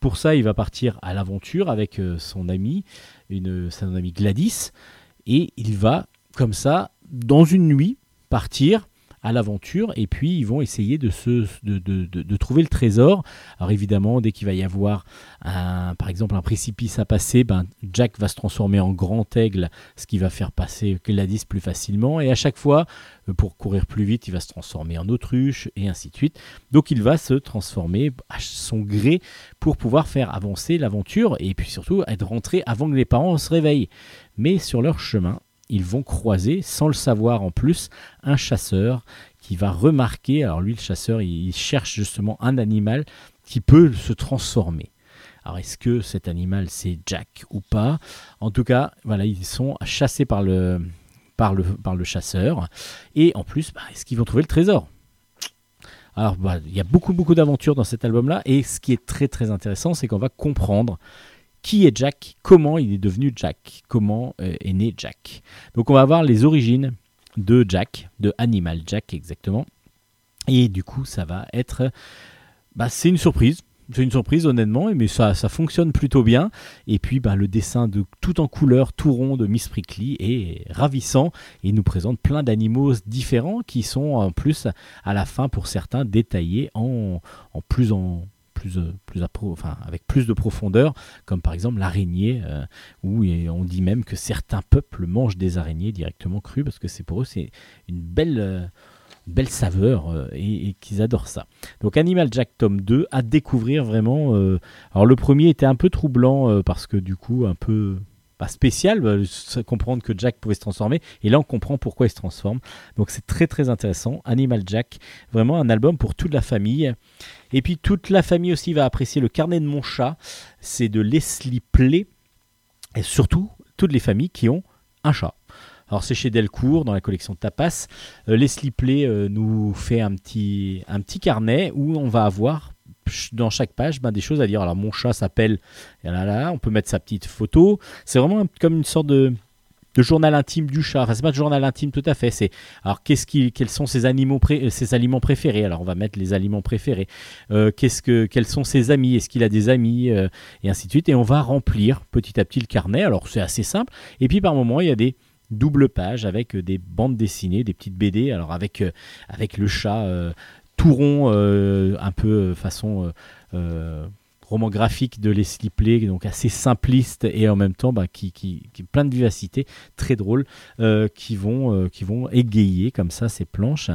Pour ça, il va partir à l'aventure avec euh, son ami, une, son ami Gladys, et il va, comme ça, dans une nuit, partir à l'aventure et puis ils vont essayer de, se, de, de, de, trouver le trésor. Alors évidemment, dès qu'il va y avoir un, par exemple un précipice à passer, ben, Jack va se transformer en grand aigle, ce qui va faire passer Gladys plus facilement. Et à chaque fois, euh, pour courir plus vite, il va se transformer en autruche et ainsi de suite. Donc il va se transformer à son gré pour pouvoir faire avancer l'aventure et puis surtout être rentré avant que les parents se réveillent. Mais sur leur chemin, ils vont croiser, sans le savoir en plus, un chasseur qui va remarquer, alors lui le chasseur, il, cherche justement un animal qui peut se transformer. Alors est-ce que cet animal c'est Jack ou pas? En tout cas, voilà, ils sont chassés par le, par le, par le chasseur. Et en plus, bah, est-ce qu'ils vont trouver le trésor? Alors, bah, il y a beaucoup, beaucoup d'aventures dans cet album-là. Et ce qui est très, très intéressant, c'est qu'on va comprendre qui est Jack, comment il est devenu Jack, comment euh, est né Jack? Donc, on va voir les origines de Jack, de Animal Jack exactement. Et du coup, ça va être. Bah, c'est une surprise. C'est une surprise honnêtement, mais ça, ça fonctionne plutôt bien. Et puis bah, le dessin de tout en couleur, tout rond de Miss Prickly est ravissant et nous présente plein d'animaux différents qui sont en plus à la fin pour certains détaillés en plus en plus, enfin, avec plus de profondeur, comme par exemple l'araignée, euh, où on dit même que certains peuples mangent des araignées directement crues parce que c'est pour eux c'est une belle euh, saveur euh, et, qu'ils adorent ça. Donc Animal Jack tome 2 à découvrir vraiment. Euh, alors le premier était un peu troublant euh, parce que du coup un peu spécial, bah, comprendre que Jack pouvait se transformer et là on comprend pourquoi il se transforme. Donc c'est très très intéressant. Animal Jack, vraiment un album pour toute la famille. Et puis toute la famille aussi va apprécier le carnet de mon chat. C'est de Leslie Play et surtout toutes les familles qui ont un chat. Alors c'est chez Delcourt dans la collection Tapas. Euh, Leslie Play euh, nous fait un petit, un petit carnet où on va avoir dans chaque page ben, des choses à dire. Alors mon chat s'appelle, on peut mettre sa petite photo. C'est vraiment comme une sorte de, journal intime du chat. Enfin, c'est pas de journal intime tout à fait. C'est alors qu'est-ce quels sont ses ses aliments préférés? Alors on va mettre les aliments préférés. Euh, qu'est-ce que, quels sont ses amis? Est-ce qu'il a des amis? Et ainsi de suite. Et on va remplir petit à petit le carnet. Alors c'est assez simple. Et puis par moment il y a des double page avec euh, des bandes dessinées, des petites BD, alors avec, euh, avec le chat euh, tout rond, un peu façon roman graphique de Leslie Play, donc assez simpliste et en même temps bah, qui, qui, qui plein de vivacité, très drôle, qui, vont, qui vont égayer comme ça ces planches.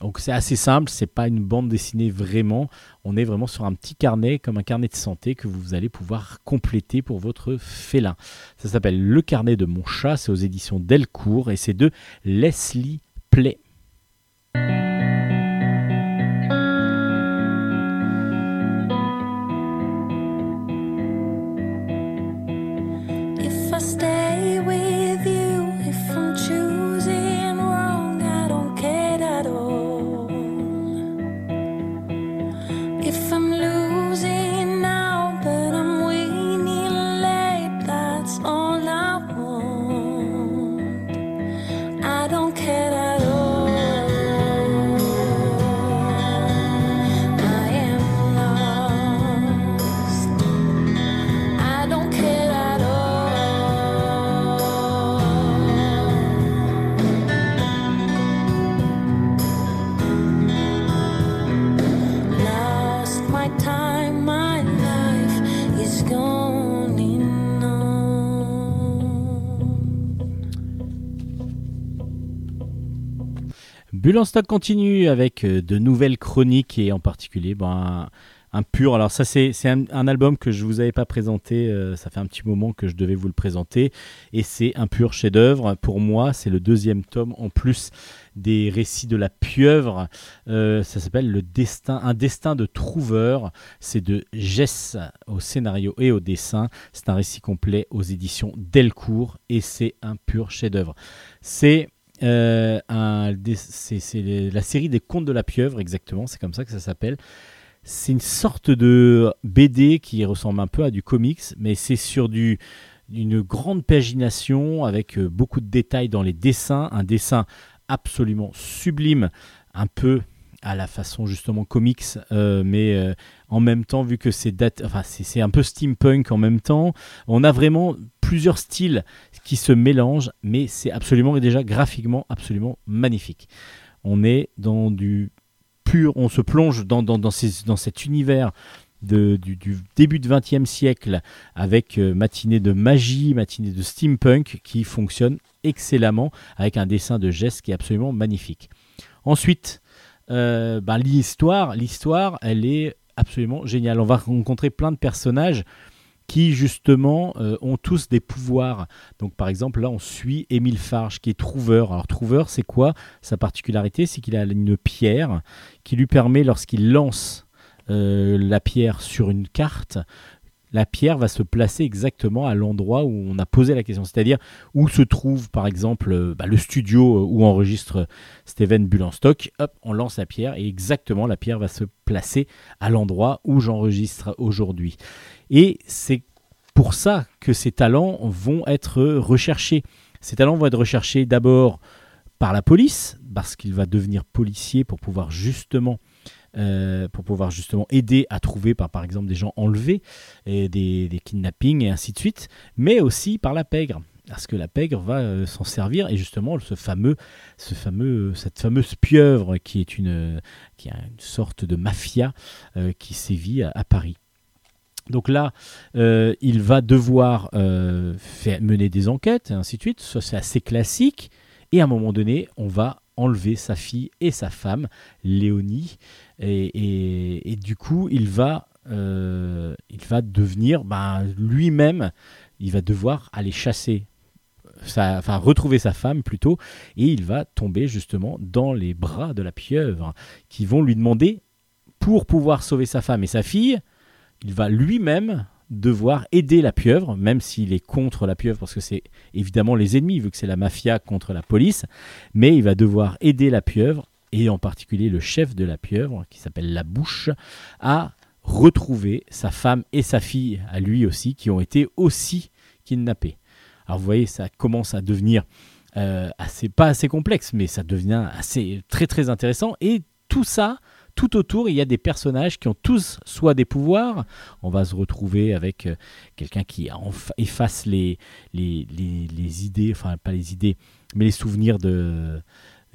Donc c'est assez simple, c'est pas une bande dessinée vraiment. On est vraiment sur un petit carnet, comme un carnet de santé que vous allez pouvoir compléter pour votre félin. Ça s'appelle Le carnet de mon chat, c'est aux éditions Delcourt et c'est de Leslie Play. trust Bulle continue avec euh, de nouvelles chroniques et en particulier ben, un, pur. Alors ça c'est un, album que je vous avais pas présenté, euh, ça fait un petit moment que je devais vous le présenter et c'est un pur chef-d'œuvre. Pour moi c'est le deuxième tome en plus des récits de la pieuvre. Euh, ça s'appelle le destin, un destin de trouveur. C'est de Jess au scénario et au dessin. C'est un récit complet aux éditions Delcourt et c'est un pur chef-d'œuvre. C'est euh, c'est la série des contes de la pieuvre, exactement, c'est comme ça que ça s'appelle. C'est une sorte de BD qui ressemble un peu à du comics, mais c'est sur du, une grande pagination avec euh, beaucoup de détails dans les dessins, un dessin absolument sublime, un peu à la façon justement comics, euh, mais en même temps, vu que c'est enfin, c'est un peu steampunk en même temps, on a vraiment plusieurs styles qui se mélangent, mais c'est absolument et déjà graphiquement absolument magnifique. On est dans du pur, on se plonge dans, dans, dans, dans cet univers de, du, début du XXe siècle avec euh, matinée de magie, matinée de steampunk qui fonctionne excellemment avec un dessin de geste qui est absolument magnifique. Ensuite, euh, ben, l'histoire, l'histoire, elle est absolument géniale. On va rencontrer plein de personnages qui justement euh, ont tous des pouvoirs. Donc par exemple là on suit Émile Farge qui est trouveur. Alors trouveur c'est quoi? Sa particularité c'est qu'il a une pierre qui lui permet lorsqu'il lance euh, la pierre sur une carte la pierre va se placer exactement à l'endroit où on a posé la question, c'est-à-dire où se trouve par exemple euh, bah, le studio où enregistre Steven Bulanstock. Hop, on lance la pierre et exactement la pierre va se placer à l'endroit où j'enregistre aujourd'hui. Et c'est pour ça que ces talents vont être recherchés. Ces talents vont être recherchés d'abord par la police, parce qu'il va devenir policier pour pouvoir justement euh, pour pouvoir justement aider à trouver par, par exemple des gens enlevés, et des, kidnappings et ainsi de suite, mais aussi par la pègre. Parce que la pègre va euh, s'en servir et justement ce fameux, ce fameux, cette fameuse pieuvre qui est une, qui a une sorte de mafia euh, qui sévit à, Paris. Donc là, il va devoir mener des enquêtes et ainsi de suite. Ça, c'est assez classique. Et à un moment donné, on va enlever sa fille et sa femme, Léonie. Et, du coup, il va, euh, il va devenir ben, lui-même, il va devoir aller chasser. Enfin, retrouver sa femme plutôt, et il va tomber justement dans les bras de la pieuvre, qui vont lui demander, pour pouvoir sauver sa femme et sa fille, il va lui-même devoir aider la pieuvre, même s'il est contre la pieuvre, parce que c'est évidemment les ennemis, vu que c'est la mafia contre la police, mais il va devoir aider la pieuvre, et en particulier le chef de la pieuvre, qui s'appelle La Bouche, à retrouver sa femme et sa fille, à lui aussi, qui ont été aussi kidnappés. Alors vous voyez, ça commence à devenir euh, assez, pas assez complexe, mais ça devient assez très très intéressant, et tout ça tout autour, il y a des personnages qui ont tous soit des pouvoirs. On va se retrouver avec euh, quelqu'un qui efface les, idées, enfin pas les idées, mais les souvenirs de,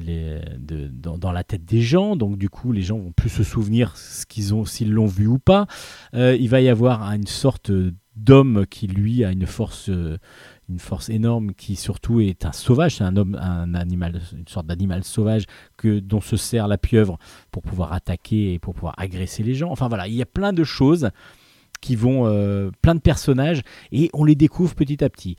dans, la tête des gens. Donc du coup, les gens vont plus se souvenir ce qu'ils ont, s'ils l'ont vu ou pas. Euh, il va y avoir une sorte d'homme qui lui a une force euh, une force énorme qui surtout est un sauvage, c'est un homme, un animal, une sorte d'animal sauvage que dont se sert la pieuvre pour pouvoir attaquer et pour pouvoir agresser les gens. Enfin voilà, il y a plein de choses qui vont, euh, plein de personnages et on les découvre petit à petit.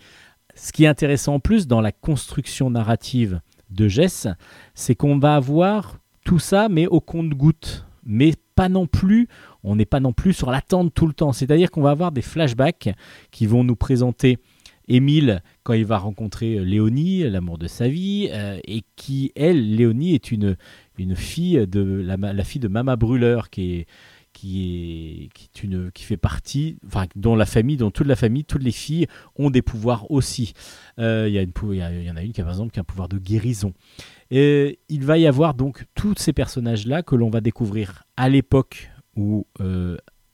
Ce qui est intéressant en plus dans la construction narrative de Jess, c'est qu'on va avoir tout ça mais au compte-goutte, mais pas non plus, on n'est pas non plus sur l'attente tout le temps. C'est-à-dire qu'on va avoir des flashbacks qui vont nous présenter Émile, quand il va rencontrer euh, Léonie, l'amour de sa vie, euh, et qui, elle, Léonie, est une, une fille de la, fille de Mama Brûleur, qui est qui est, qui, une, qui fait partie, enfin, dont la famille, dont toute la famille, toutes les filles ont des pouvoirs aussi. Euh, il y, y, en a une qui a par exemple qui a un pouvoir de guérison. Et il va y avoir donc tous ces personnages-là que l'on va découvrir à l'époque où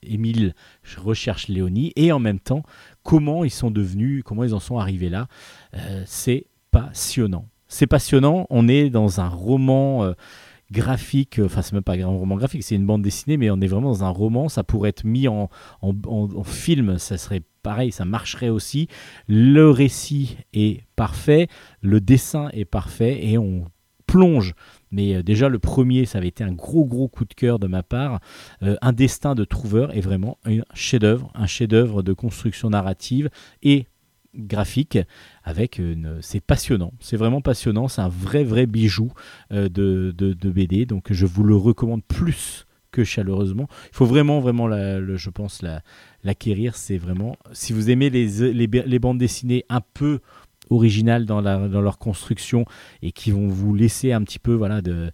Émile recherche Léonie et en même temps comment ils sont devenus, comment ils en sont arrivés là. Euh, c'est passionnant. C'est passionnant. On est dans un roman euh, graphique, enfin c'est même pas un roman graphique, c'est une bande dessinée, mais on est vraiment dans un roman. Ça pourrait être mis en, en film, ça serait pareil, ça marcherait aussi. Le récit est parfait, le dessin est parfait et on plonge mais euh, déjà, le premier, ça avait été un gros, gros coup de cœur de ma part. Euh, un destin de trouveur est vraiment un chef-d'œuvre, un chef-d'œuvre de construction narrative et graphique avec une... c'est passionnant. C'est vraiment passionnant. C'est un vrai vrai bijou euh, de, de, BD donc je vous le recommande plus que chaleureusement. Il faut vraiment vraiment je pense l'acquérir. C'est vraiment si vous aimez les, les, les bandes dessinées un peu originales dans, leur construction et qui vont vous laisser un petit peu voilà, de,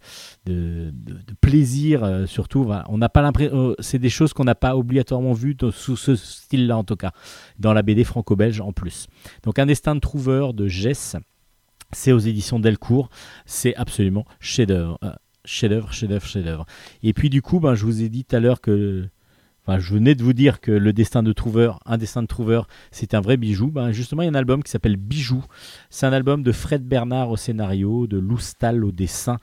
de, plaisir. Euh, surtout, on n'a pas l'impression, euh, c'est des choses qu'on n'a pas obligatoirement vues sous ce style-là en tout cas, dans la BD franco-belge en plus. Donc un destin de trouveur de Jess, c'est aux éditions Delcourt, c'est absolument chef-d'œuvre. Euh, chef-d'œuvre, chef-d'œuvre, chef-d'œuvre. Et puis du coup, ben, je vous ai dit tout à l'heure que je venais de vous dire que le destin de Trouveur, un destin de Trouveur, c'est un vrai bijou. Ben, justement, il y a un album qui s'appelle Bijou. C'est un album de Fred Bernard au scénario, de Loustal au dessin,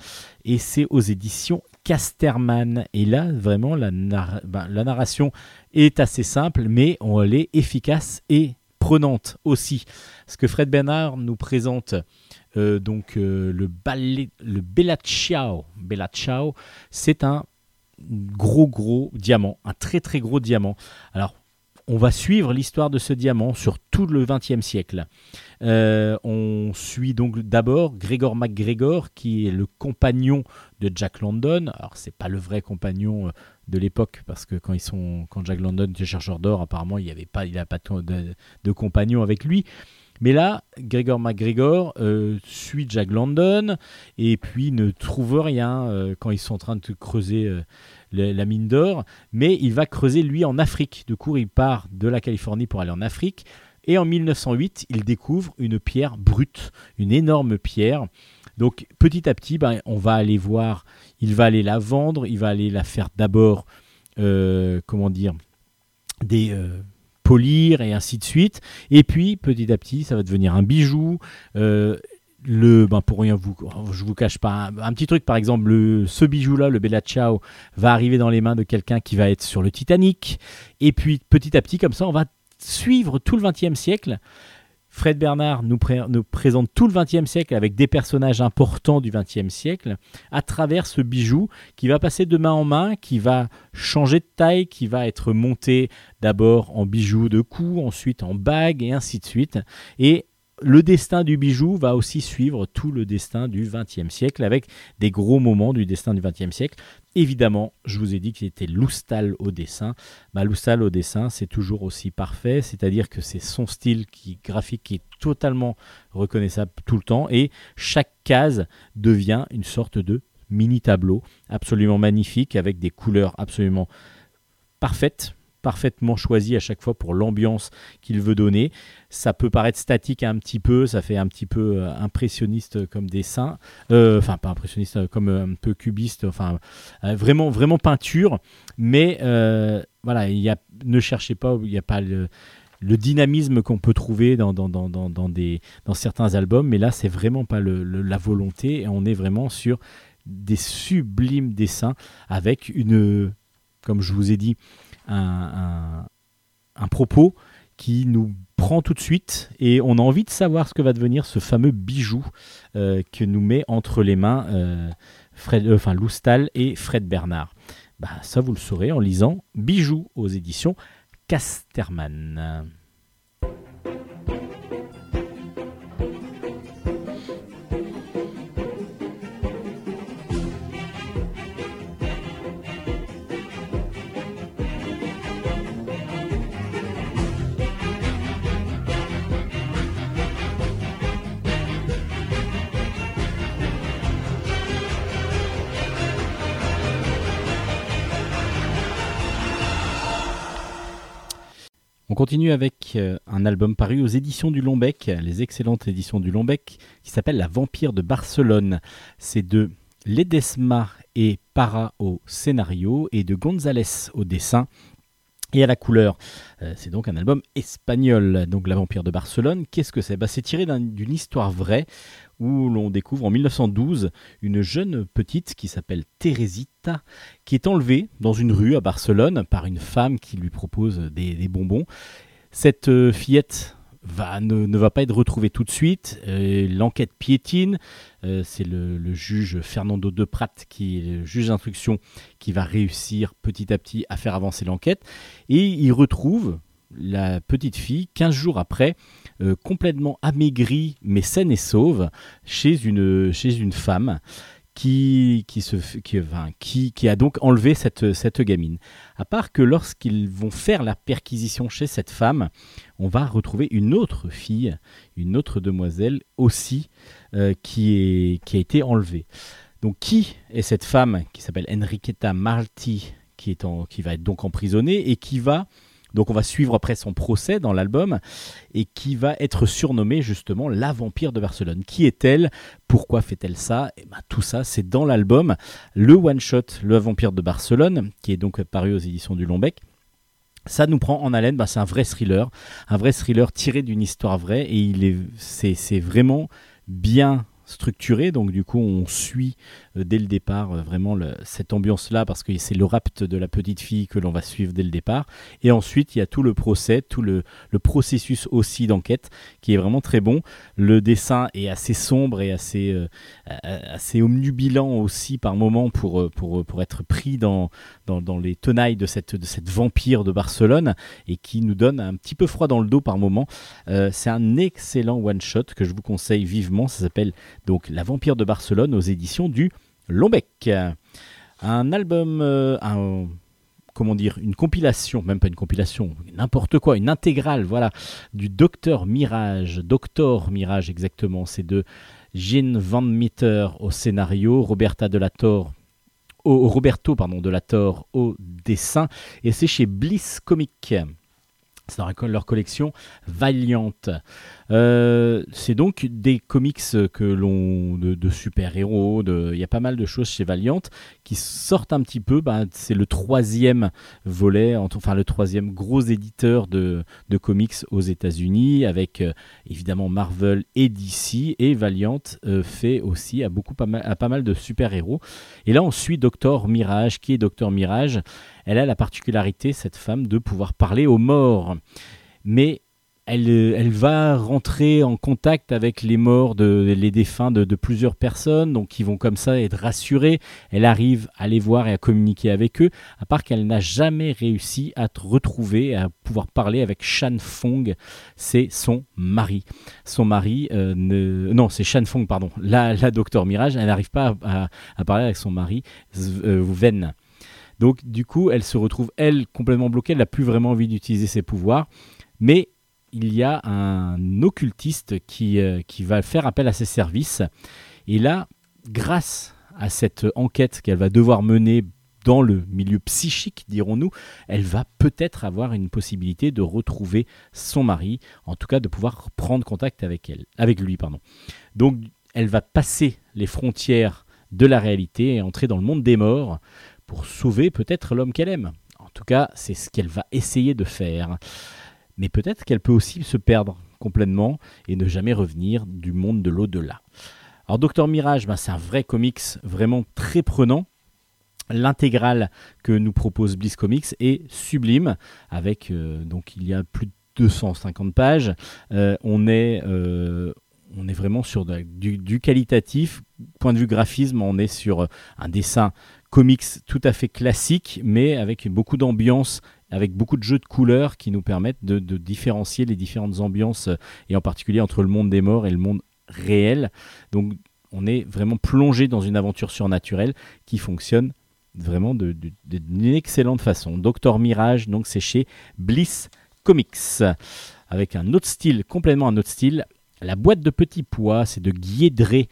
et c'est aux éditions Casterman. Et là, vraiment, la, ben, narration est assez simple, mais elle est efficace et prenante aussi. Ce que Fred Bernard nous présente. Euh, donc euh, le, ballet, le Bella Ciao c'est un gros gros diamant, un très très gros diamant. Alors on va suivre l'histoire de ce diamant sur tout le XXe siècle. Euh, on suit donc d'abord Gregor MacGregor, qui est le compagnon de Jack London. Alors, c'est pas le vrai compagnon euh, de l'époque, parce que quand, ils sont, quand Jack London était chercheur d'or, apparemment, il n'a pas, il a pas de, de, compagnon avec lui. Mais là, Gregor MacGregor euh, suit Jack London et puis ne trouve rien quand ils sont en train de creuser la mine d'or, mais il va creuser lui en Afrique. Du coup, il part de la Californie pour aller en Afrique. Et en 1908, il découvre une pierre brute, une énorme pierre. Donc petit à petit, ben, on va aller voir, il va aller la vendre, il va aller la faire d'abord, euh, comment dire, des euh, polir et ainsi de suite. Et puis petit à petit, ça va devenir un bijou. Euh, le, ben pour rien vous, je vous cache pas un, petit truc par exemple, le, ce bijou-là, le Bella Ciao, va arriver dans les mains de quelqu'un qui va être sur le Titanic. Et puis petit à petit, comme ça, on va suivre tout le XXe siècle. Fred Bernard nous, présente tout le XXe siècle avec des personnages importants du XXe siècle à travers ce bijou qui va passer de main en main, qui va changer de taille, qui va être monté d'abord en bijou de cou, ensuite en bague et ainsi de suite. Le destin du bijou va aussi suivre tout le destin du XXe siècle avec des gros moments du destin du XXe siècle. Évidemment, je vous ai dit qu'il était Loustal au dessin. Bah, Loustal au dessin, c'est toujours aussi parfait, c'est-à-dire que c'est son style qui, graphique qui est totalement reconnaissable tout le temps et chaque case devient une sorte de mini tableau absolument magnifique avec des couleurs absolument parfaites parfaitement choisi à chaque fois pour l'ambiance qu'il veut donner. Ça peut paraître statique un petit peu, ça fait un petit peu euh, impressionniste comme dessin, euh, enfin pas impressionniste, euh, comme un peu cubiste, enfin vraiment vraiment peinture, mais voilà, il ne cherchez pas, il n'y a pas le, dynamisme qu'on peut trouver dans, dans, dans, des, dans certains albums, mais là c'est vraiment pas la volonté, on est vraiment sur des sublimes dessins avec une, comme je vous ai dit, un, propos qui nous prend tout de suite et on a envie de savoir ce que va devenir ce fameux bijou euh, que nous met entre les mains euh, euh, Loustal et Fred Bernard. Bah, ça vous le saurez en lisant Bijou aux éditions Casterman. Continue avec euh, un album paru aux éditions du Lombec, les excellentes éditions du Lombec, qui s'appelle La Vampire de Barcelone. C'est de Ledesma et Para au scénario et de González au dessin et à la couleur. Euh, c'est donc un album espagnol, donc La Vampire de Barcelone. Qu'est-ce que c'est? Bah, C'est tiré d'une histoire vraie où l'on découvre en 1912 une jeune petite qui s'appelle Teresita, qui est enlevée dans une rue à Barcelone par une femme qui lui propose des, bonbons. Cette euh, fillette va, ne, va pas être retrouvée tout de suite. Euh, l'enquête piétine. Euh, c'est le, juge Fernando de Prat, qui est le juge d'instruction, qui va réussir petit à petit à faire avancer l'enquête. Et il retrouve la petite fille 15 jours après euh, complètement amaigrie mais saine et sauve chez une, chez une femme qui, qui, se, qui, qui, a donc enlevé cette, cette gamine. À part que lorsqu'ils vont faire la perquisition chez cette femme, on va retrouver une autre fille, une autre demoiselle aussi, euh, qui, est, qui a été enlevée. Donc qui est cette femme qui s'appelle Enriqueta Marti, qui, est en, qui va être donc emprisonnée et qui va donc on va suivre après son procès dans l'album et qui va être surnommée justement la vampire de Barcelone. Qui est-elle? Pourquoi fait-elle ça? Et eh ben, Tout ça, c'est dans l'album. Le one-shot, Le vampire de Barcelone, qui est donc paru aux éditions du Lombec. Ça nous prend en haleine, ben, c'est un vrai thriller, un vrai thriller tiré d'une histoire vraie et il est, c'est, vraiment bien structuré, donc du coup on suit dès le départ, euh, vraiment cette ambiance-là, parce que c'est le rapt de la petite fille que l'on va suivre dès le départ. Et ensuite, il y a tout le procès, tout le, processus aussi d'enquête qui est vraiment très bon. Le dessin est assez sombre et assez, euh, assez omnubilant aussi par moments pour, pour, pour être pris dans, dans, les tenailles de cette, de cette vampire de Barcelone et qui nous donne un petit peu froid dans le dos par moments. c'est un excellent one-shot que je vous conseille vivement. Ça s'appelle donc La vampire de Barcelone aux éditions du Lombec. Un album, euh, comment dire, une compilation, même pas une compilation, n'importe quoi, une intégrale, voilà, du Docteur Mirage, Docteur Mirage exactement, c'est de Jean Van Meter au scénario, Roberta de la Torre au, Roberto de la Torre au dessin, et c'est chez Bliss Comics. C'est dans leur collection Valiant. Euh, c'est donc des comics que l'on de, super-héros. Il y a pas mal de choses chez Valiant qui sortent un petit peu. Bah, c'est le troisième volet, enfin le troisième gros éditeur de, comics aux États-Unis, avec euh, évidemment Marvel et DC. Et Valiant euh, fait aussi à beaucoup pas mal, pas mal de super-héros. Et là, on suit Docteur Mirage. Qui est Docteur Mirage? Elle a la particularité, cette femme, de pouvoir parler aux morts. Mais elle, elle, va rentrer en contact avec les morts, les défunts de, plusieurs personnes, donc qui vont comme ça être rassurés. Elle arrive à les voir et à communiquer avec eux, à part qu'elle n'a jamais réussi à retrouver, à pouvoir parler avec Shan Fong. C'est son mari. Son mari, euh, non, c'est Shan Fong, pardon. La, la docteur Mirage, elle n'arrive pas à, parler avec son mari, euh, Ven. Donc du coup, elle se retrouve, elle, complètement bloquée, elle n'a plus vraiment envie d'utiliser ses pouvoirs. Mais il y a un occultiste qui, euh, qui va faire appel à ses services. Et là, grâce à cette enquête qu'elle va devoir mener dans le milieu psychique, dirons-nous, elle va peut-être avoir une possibilité de retrouver son mari, en tout cas de pouvoir prendre contact avec elle, avec lui, pardon. Donc, elle va passer les frontières de la réalité et entrer dans le monde des morts pour sauver peut-être l'homme qu'elle aime. En tout cas, c'est ce qu'elle va essayer de faire. Mais peut-être qu'elle peut aussi se perdre complètement et ne jamais revenir du monde de l'au-delà. Alors Docteur Mirage, ben, c'est un vrai comics vraiment très prenant. L'intégrale que nous propose Bliss Comics est sublime, avec euh, donc il y a plus de 250 pages. Euh, on est euh, on est vraiment sur du, qualitatif. Point de vue graphisme, on est sur un dessin comics tout à fait classique, mais avec beaucoup d'ambiance, avec beaucoup de jeux de couleurs qui nous permettent de, différencier les différentes ambiances, et en particulier entre le monde des morts et le monde réel. Donc on est vraiment plongé dans une aventure surnaturelle qui fonctionne vraiment d'une excellente façon. Docteur Mirage, donc c'est chez Bliss Comics, avec un autre style, complètement un autre style. La boîte de petits pois, c'est de Guédré.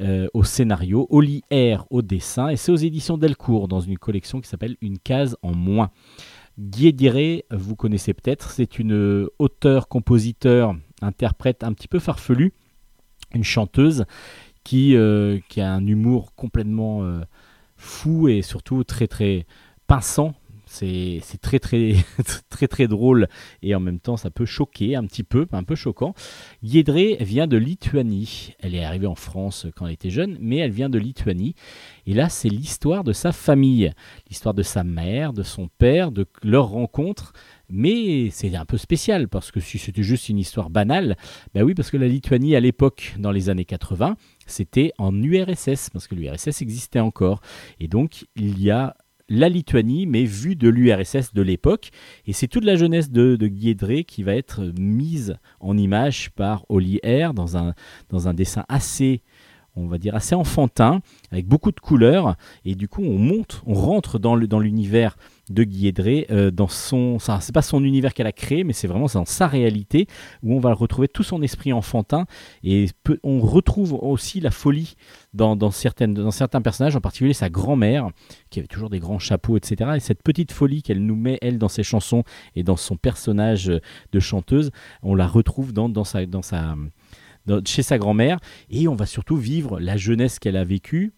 Euh, au scénario, Oli R au dessin, et c'est aux éditions Delcourt dans une collection qui s'appelle Une case en moins. Guédiré, vous connaissez peut-être, c'est une auteure, compositeur, interprète un petit peu farfelue, une chanteuse qui, euh, qui a un humour complètement euh, fou et surtout très très pinçant c'est très très *laughs* très très drôle et en même temps ça peut choquer un petit peu, un peu choquant. Yedré vient de Lituanie. Elle est arrivée en France quand elle était jeune, mais elle vient de Lituanie. Et là, c'est l'histoire de sa famille, l'histoire de sa mère, de son père, de leur rencontre. Mais c'est un peu spécial parce que si c'était juste une histoire banale, ben oui, parce que la Lituanie à l'époque, dans les années 80, c'était en URSS, parce que l'URSS existait encore. Et donc, il y a la Lituanie, mais vue de l'URSS de l'époque. Et c'est toute la jeunesse de, de Guédré qui va être mise en image par Oli R dans un, dans un dessin assez on va dire assez enfantin, avec beaucoup de couleurs, et du coup on monte, on rentre dans l'univers de Guy euh, dans son, c'est pas son univers qu'elle a créé, mais c'est vraiment dans sa réalité où on va retrouver tout son esprit enfantin et on retrouve aussi la folie dans, certaines, dans certains personnages, en particulier sa grand-mère qui avait toujours des grands chapeaux, etc. Et cette petite folie qu'elle nous met elle dans ses chansons et dans son personnage de chanteuse, on la retrouve dans, dans sa, dans sa, chez sa grand-mère et on va surtout vivre la jeunesse qu'elle a vécue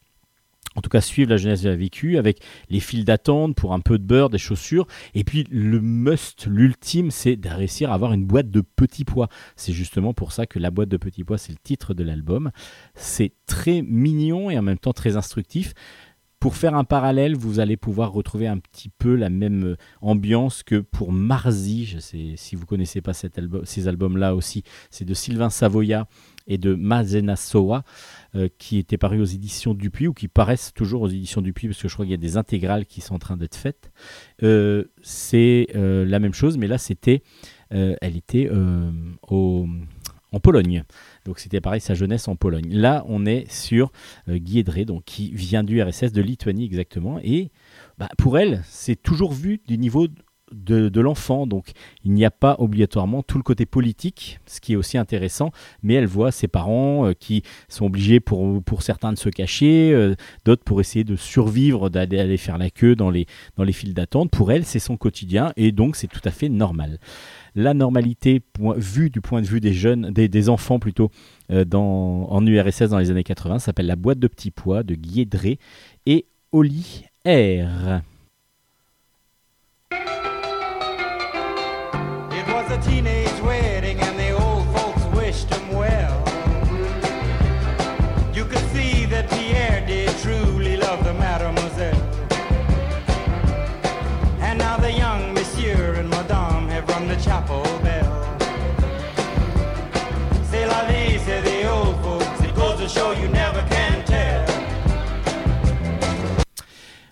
en tout cas suivre la jeunesse de la vécu avec les files d'attente pour un peu de beurre, des chaussures. Et puis le must, l'ultime, c'est de réussir à avoir une boîte de petits pois. C'est justement pour ça que la boîte de petits pois, c'est le titre de l'album. C'est très mignon et en même temps très instructif. Pour faire un parallèle, vous allez pouvoir retrouver un petit peu la même ambiance que pour Marzi. Je sais si vous connaissez pas cet album, ces albums-là aussi. C'est de Sylvain Savoya et de Mazena Soa. Euh, qui étaient parus aux éditions Dupuis ou qui paraissent toujours aux éditions Dupuis parce que je crois qu'il y a des intégrales qui sont en train d'être faites. Euh, c'est euh, la même chose, mais là c'était, elle était au, en Pologne. Donc c'était pareil, sa jeunesse en Pologne. Là, on est sur Guy donc qui vient du RSS de Lituanie exactement. Et bah, pour elle, c'est toujours vu du niveau de, l'enfant. Donc il n'y a pas obligatoirement tout le côté politique, ce qui est aussi intéressant, mais elle voit ses parents euh, qui sont obligés pour, certains de se cacher, euh, d'autres pour essayer de survivre, d'aller faire la queue dans les, dans les files d'attente. Pour elle, c'est son quotidien et donc c'est tout à fait normal. La normalité, vue du point de vue des jeunes, des, enfants plutôt, euh, dans, en URSS dans les années 80, s'appelle La boîte de petits pois de Guédré et Oli R. teenage wedding and the old folks wished him well. You could see that Pierre did truly love the mademoiselle. And now the young monsieur and madame have rung the chapel bell. C'est la vie, c'est the old folks. It goes to show you never can tell.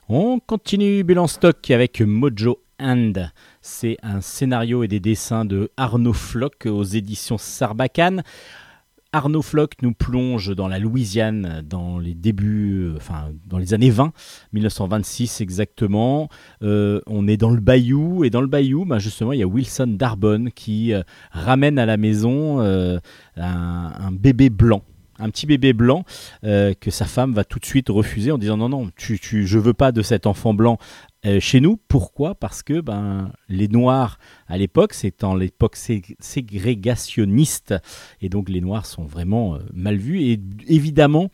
On continue Bilan Stock avec Mojo and c'est un scénario et des dessins de Arnaud Floch aux éditions Sarbacane. Arnaud Floch nous plonge dans la Louisiane dans les débuts, euh, enfin dans les années 20, 1926 exactement. Euh, on est dans le bayou et dans le bayou, bah, justement, il y a Wilson Darbonne qui euh, ramène à la maison un, bébé blanc un petit bébé blanc que sa femme va tout de suite refuser en disant non non tu, tu, je veux pas de cet enfant blanc euh, chez nous, pourquoi? Parce que ben, les Noirs, à l'époque, c'est en l'époque ségrégationniste, et donc les Noirs sont vraiment euh, mal vus. Et évidemment,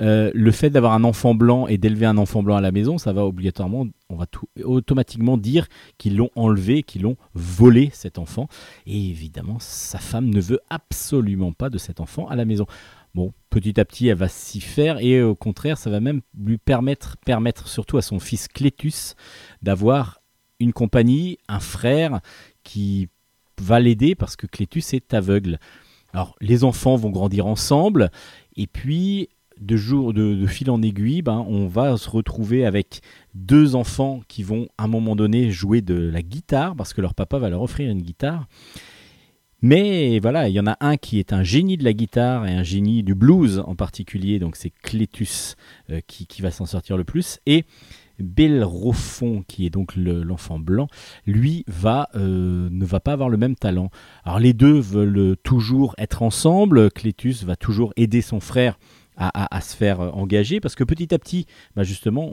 euh, le fait d'avoir un enfant blanc et d'élever un enfant blanc à la maison, ça va obligatoirement, on va tout, automatiquement dire qu'ils l'ont enlevé, qu'ils l'ont volé cet enfant. Et évidemment, sa femme ne veut absolument pas de cet enfant à la maison. Bon, petit à petit, elle va s'y faire et au contraire, ça va même lui permettre, permettre surtout à son fils Clétus d'avoir une compagnie, un frère qui va l'aider parce que Clétus est aveugle. Alors, les enfants vont grandir ensemble et puis de jour de, fil en aiguille, ben, on va se retrouver avec deux enfants qui vont à un moment donné jouer de la guitare parce que leur papa va leur offrir une guitare. Mais voilà, il y en a un qui est un génie de la guitare et un génie du blues en particulier, donc c'est Clétus euh, qui, va s'en sortir le plus. Et Belrofon, qui est donc l'enfant blanc, lui va, euh, ne va pas avoir le même talent. Alors les deux veulent toujours être ensemble, Clétus va toujours aider son frère à, se faire euh, engager parce que petit à petit, bah justement,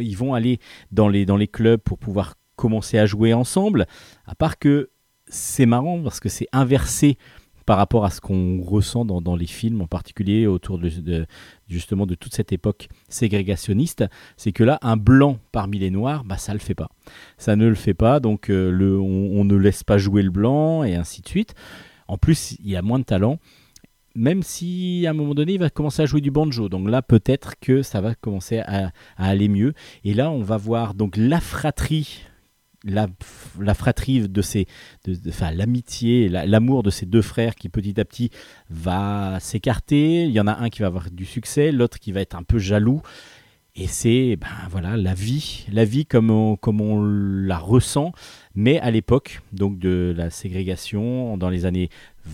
ils vont aller dans les clubs pour pouvoir commencer à jouer ensemble. À part que c'est marrant parce que c'est inversé par rapport à ce qu'on ressent dans, les films, en particulier autour de, justement de toute cette époque ségrégationniste, c'est que là, un blanc parmi les noirs, bah, ça ne le fait pas. Ça ne le fait pas, donc euh, le, on, ne laisse pas jouer le blanc, et ainsi de suite. En plus, il y a moins de talent, même si à un moment donné, il va commencer à jouer du banjo. Donc là, peut-être que ça va commencer à, à aller mieux. Et là, on va voir donc la fratrie la, fratrie de ces, enfin l'amitié, l'amour de ces deux frères qui petit à petit va s'écarter. Il y en a un qui va avoir du succès, l'autre qui va être un peu jaloux. Et c'est ben voilà la vie, la vie comme on, comme on la ressent, mais à l'époque donc de la ségrégation dans les années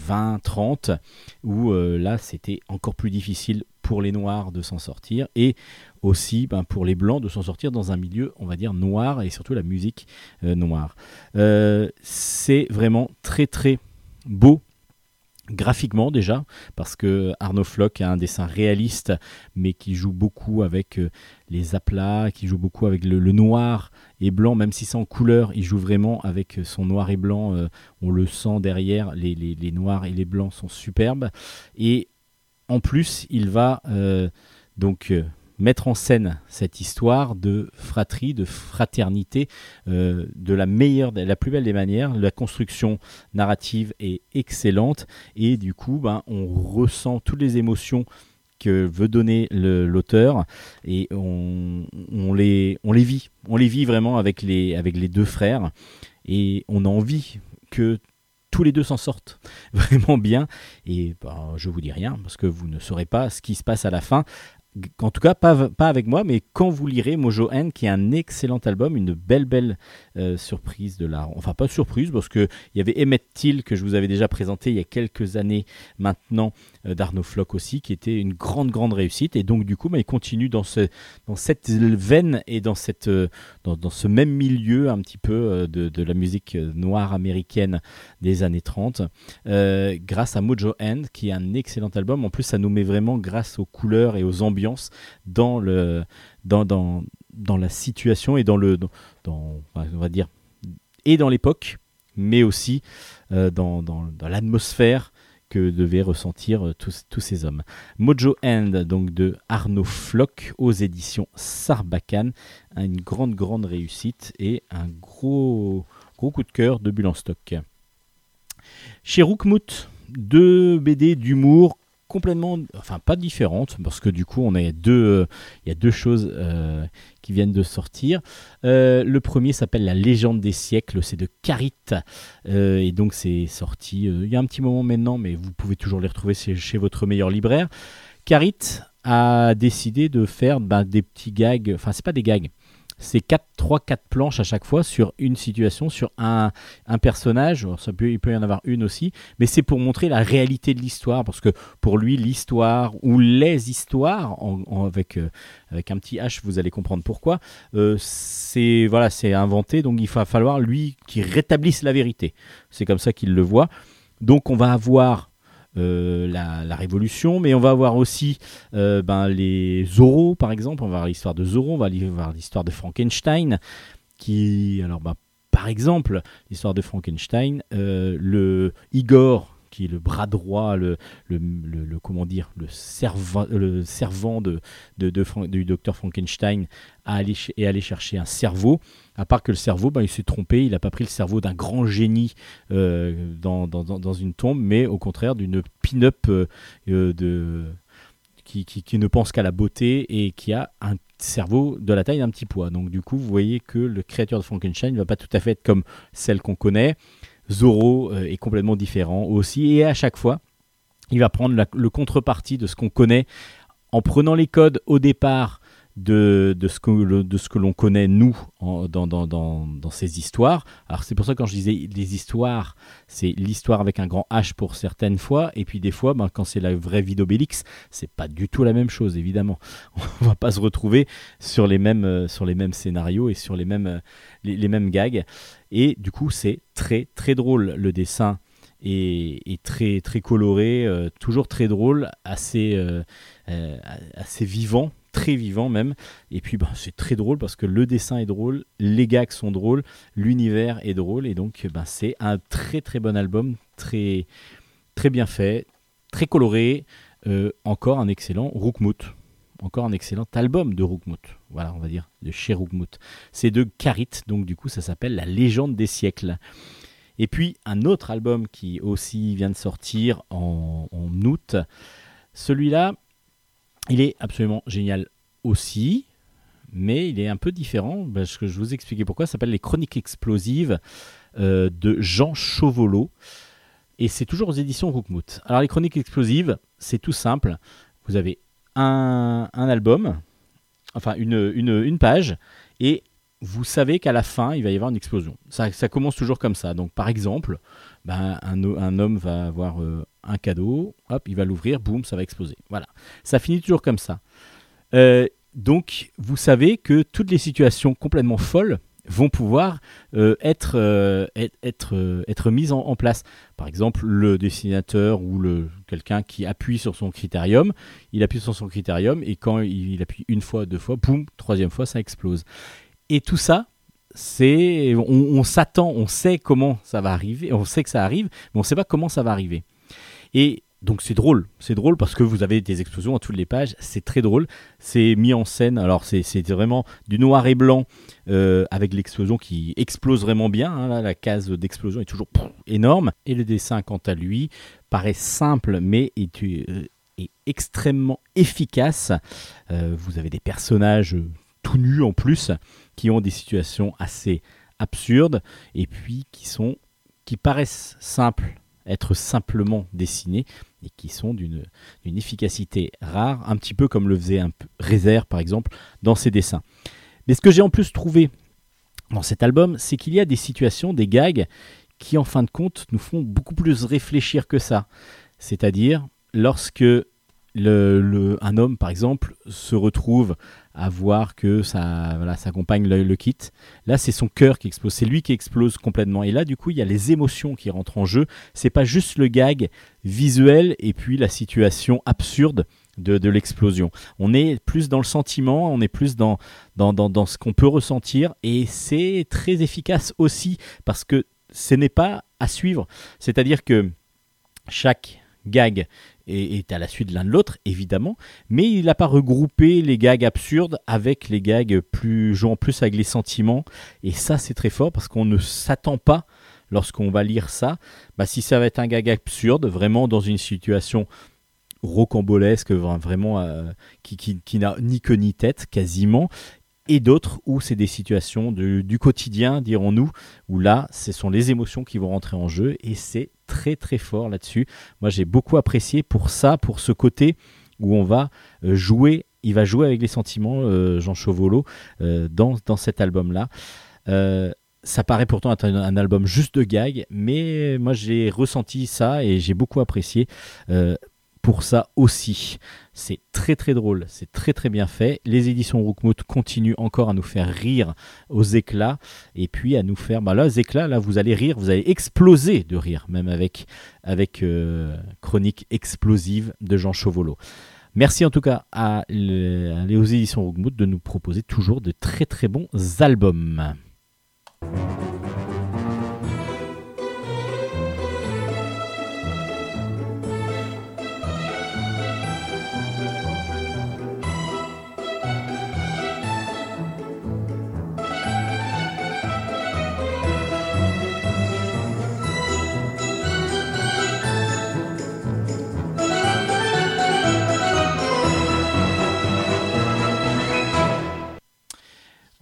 20-30, où euh, là c'était encore plus difficile pour les noirs de s'en sortir et aussi ben, pour les blancs de s'en sortir dans un milieu, on va dire, noir et surtout la musique euh, noire. Euh, c'est vraiment très très beau graphiquement déjà, parce que Arnaud Floch a un dessin réaliste, mais qui joue beaucoup avec euh, les aplats, qui joue beaucoup avec le, noir et blanc, même si c'est en couleur, il joue vraiment avec son noir et blanc, on le sent derrière, les, les, noirs et les blancs sont superbes, et en plus, il va donc mettre en scène cette histoire de fratrie, de fraternité, euh, de la meilleure, la plus belle des manières. La construction narrative est excellente et du coup, ben, on ressent toutes les émotions que veut donner l'auteur et on, les, on les vit. On les vit vraiment avec les, avec les deux frères et on a envie que tous les deux s'en sortent *laughs* vraiment bien. Et ben, je vous dis rien parce que vous ne saurez pas ce qui se passe à la fin en tout cas pas, avec moi, mais quand vous lirez Mojo N, qui est un excellent album, une belle belle euh, surprise de la... Enfin pas surprise, parce qu'il y avait Emmett Till que je vous avais déjà présenté il y a quelques années maintenant, d'Arnaud Flock aussi, qui était une grande grande réussite. Et donc du coup, bah, il continue dans, ce, dans cette veine et dans, cette, euh, dans, dans ce même milieu un petit peu de, de, la musique noire américaine des années 30, grâce à Mojo End, qui est un excellent album. En plus, ça nous met vraiment grâce aux couleurs et aux ambiances dans, le, dans, dans, dans la situation et dans le. Dans, on va dire. Et dans l'époque, mais aussi euh, dans, dans l'atmosphère que devaient ressentir euh, tous, tous, ces hommes. Mojo End, donc de Arnaud Floch aux éditions Sarbacane, une grande grande réussite et un gros gros coup de cœur de Bulle en stock. Chez Roukmout, deux BD d'humour complètement, enfin pas différentes, parce que du coup on a deux, il y a deux choses euh, qui viennent de sortir. Euh, le premier s'appelle La légende des siècles, c'est de Carit, euh, et donc c'est sorti il y a un petit moment maintenant, mais vous pouvez toujours les retrouver chez, votre meilleur libraire. Carit a décidé de faire ben, des petits gags, enfin c'est pas des gags, c'est 3-4 planches à chaque fois sur une situation, sur un, personnage. ça peut, il peut y en avoir une aussi, mais c'est pour montrer la réalité de l'histoire, parce que pour lui, l'histoire ou les histoires, avec, euh, avec un petit H, vous allez comprendre pourquoi, euh, c'est voilà, inventé, donc il va falloir lui qui rétablisse la vérité. C'est comme ça qu'il le voit. Donc on va avoir euh, la, Révolution, mais on va avoir aussi euh, ben, les Zorro, par exemple. On va voir l'histoire de Zorro, on va voir l'histoire de Frankenstein, qui, alors, ben, par exemple, l'histoire de Frankenstein, euh, le Igor, qui est le bras droit, le, le, servant, du docteur Frankenstein, à aller, et aller chercher un cerveau. À part que le cerveau, ben, il s'est trompé, il n'a pas pris le cerveau d'un grand génie euh, dans, une tombe, mais au contraire d'une pin-up euh, euh, qui, ne pense qu'à la beauté et qui a un cerveau de la taille d'un petit pois. Donc du coup, vous voyez que le créature de Frankenstein ne va pas tout à fait être comme celle qu'on connaît. Euh, est complètement différent aussi, et à chaque fois, il va prendre le contrepartie de ce qu'on connaît en prenant les codes au départ de, de ce que, de ce que l'on connaît, nous, dans, dans, dans, dans, ces histoires. Alors c'est pour ça que quand je disais les histoires, c'est l'histoire avec un grand H pour certaines fois, et puis des fois, ben, quand c'est la vraie vie d'Obélix, c'est pas du tout la même chose, évidemment. *laughs* On va pas se retrouver sur les mêmes, euh, sur les mêmes scénarios et sur les mêmes, euh, les, mêmes gags. Et du coup, c'est très très drôle. Le dessin est, très très coloré, euh, toujours très drôle, assez, assez vivant très vivant même. Et puis ben, c'est très drôle parce que le dessin est drôle, les gags sont drôles, l'univers est drôle. Et donc ben, c'est un très très bon album, très, très bien fait, très coloré. Euh, encore un excellent Rookmout. Encore un excellent album de Rookmout. Voilà, on va dire, de chez Rookmout. C'est de Karit, donc du coup ça s'appelle La légende des siècles. Et puis un autre album qui aussi vient de sortir en août. Celui-là, il est absolument génial aussi, mais il est un peu différent, parce que je vous expliquer pourquoi. Ça s'appelle Les Chroniques explosives euh, de Jean Chauvolot. Et c'est toujours aux éditions Rookmout. Alors, les Chroniques explosives, c'est tout simple. Vous avez un, album, enfin une, une, page, et vous savez qu'à la fin, il va y avoir une explosion. Ça, ça commence toujours comme ça. Donc, par exemple, ben, un, un, homme va avoir euh, un cadeau, hop, il va l'ouvrir, boum, ça va exploser. Voilà. Ça finit toujours comme ça. Euh, donc, vous savez que toutes les situations complètement folles vont pouvoir euh, être, être, être, mises en, place. Par exemple, le dessinateur ou le, quelqu'un qui appuie sur son critérium, il appuie sur son critérium et quand il appuie une fois, deux fois, boum, troisième fois, ça explose. Et tout ça, c'est on, s'attend, on sait comment ça va arriver, on sait que ça arrive, mais on ne sait pas comment ça va arriver. Et donc c'est drôle, c'est drôle parce que vous avez des explosions à toutes les pages, c'est très drôle, c'est mis en scène, alors c'est vraiment du noir et blanc euh, avec l'explosion qui explose vraiment bien, hein, la case d'explosion est toujours énorme, et le dessin quant à lui paraît simple mais est, euh, extrêmement efficace, euh, vous avez des personnages tout nus en plus qui ont des situations assez absurdes et puis qui sont qui paraissent simples être simplement dessinés et qui sont d'une efficacité rare, un petit peu comme le faisait un Réserve par exemple dans ses dessins. Mais ce que j'ai en plus trouvé dans cet album, c'est qu'il y a des situations, des gags qui en fin de compte nous font beaucoup plus réfléchir que ça. C'est-à-dire lorsque un homme, par exemple, se retrouve à voir que sa, voilà, sa compagne le, quitte. Là, c'est son cœur qui explose, c'est lui qui explose complètement. Et là, du coup, il y a les émotions qui rentrent en jeu. C'est pas juste le gag visuel et puis la situation absurde de, l'explosion. On est plus dans le sentiment, on est plus dans ce qu'on peut ressentir. Et c'est très efficace aussi parce que ce n'est pas à suivre. C'est-à-dire que chaque gag et est à la suite l'un de l'autre, évidemment, mais il n'a pas regroupé les gags absurdes avec les gags plus jouant plus avec les sentiments, et ça c'est très fort parce qu'on ne s'attend pas lorsqu'on va lire ça, bah, si ça va être un gag absurde, vraiment dans une situation rocambolesque, vraiment euh, qui n'a ni queue ni tête quasiment, et d'autres où c'est des situations du quotidien, dirons-nous, où là, ce sont les émotions qui vont rentrer en jeu et c'est très très fort là-dessus. Moi, j'ai beaucoup apprécié pour ça, pour ce côté où on va euh, jouer, il va jouer avec les sentiments, euh, Jean Chauvolo, euh, dans, cet album-là. ça paraît pourtant être un, album juste de gag, mais moi j'ai ressenti ça et j'ai beaucoup apprécié pour ça aussi. C'est très très drôle, c'est très très bien fait. Les éditions Rookmout continuent encore à nous faire rire aux éclats et puis à nous faire. Bah là, aux éclats, là, vous allez rire, vous allez exploser de rire, même avec, avec euh, Chronique explosive de Jean Chauvolo. Merci en tout cas à, aux éditions Rookmout de nous proposer toujours de très très bons albums.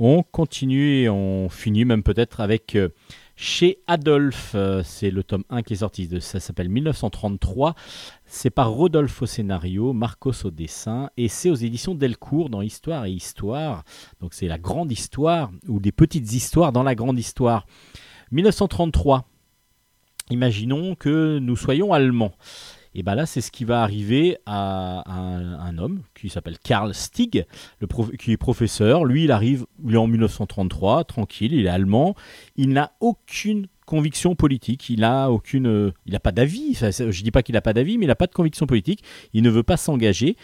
On continue et on finit même peut-être avec euh, chez Adolphe. Euh, c'est le tome 1 qui est sorti, ça s'appelle 1933. C'est par Rodolphe au scénario, Marcos au dessin et c'est aux éditions Delcourt dans Histoire et Histoire. Donc c'est la grande histoire ou des petites histoires dans la grande histoire. 1933. Imaginons que nous soyons allemands. Et bien là, c'est ce qui va arriver à un, homme qui s'appelle Karl Stig, qui est professeur. Lui, il arrive, en 1933, tranquille, il est allemand. Il n'a aucune conviction politique, il n'a aucune, euh, il n'a pas d'avis. Je ne dis pas qu'il n'a pas d'avis, mais il n'a pas de conviction politique. Il ne veut pas s'engager.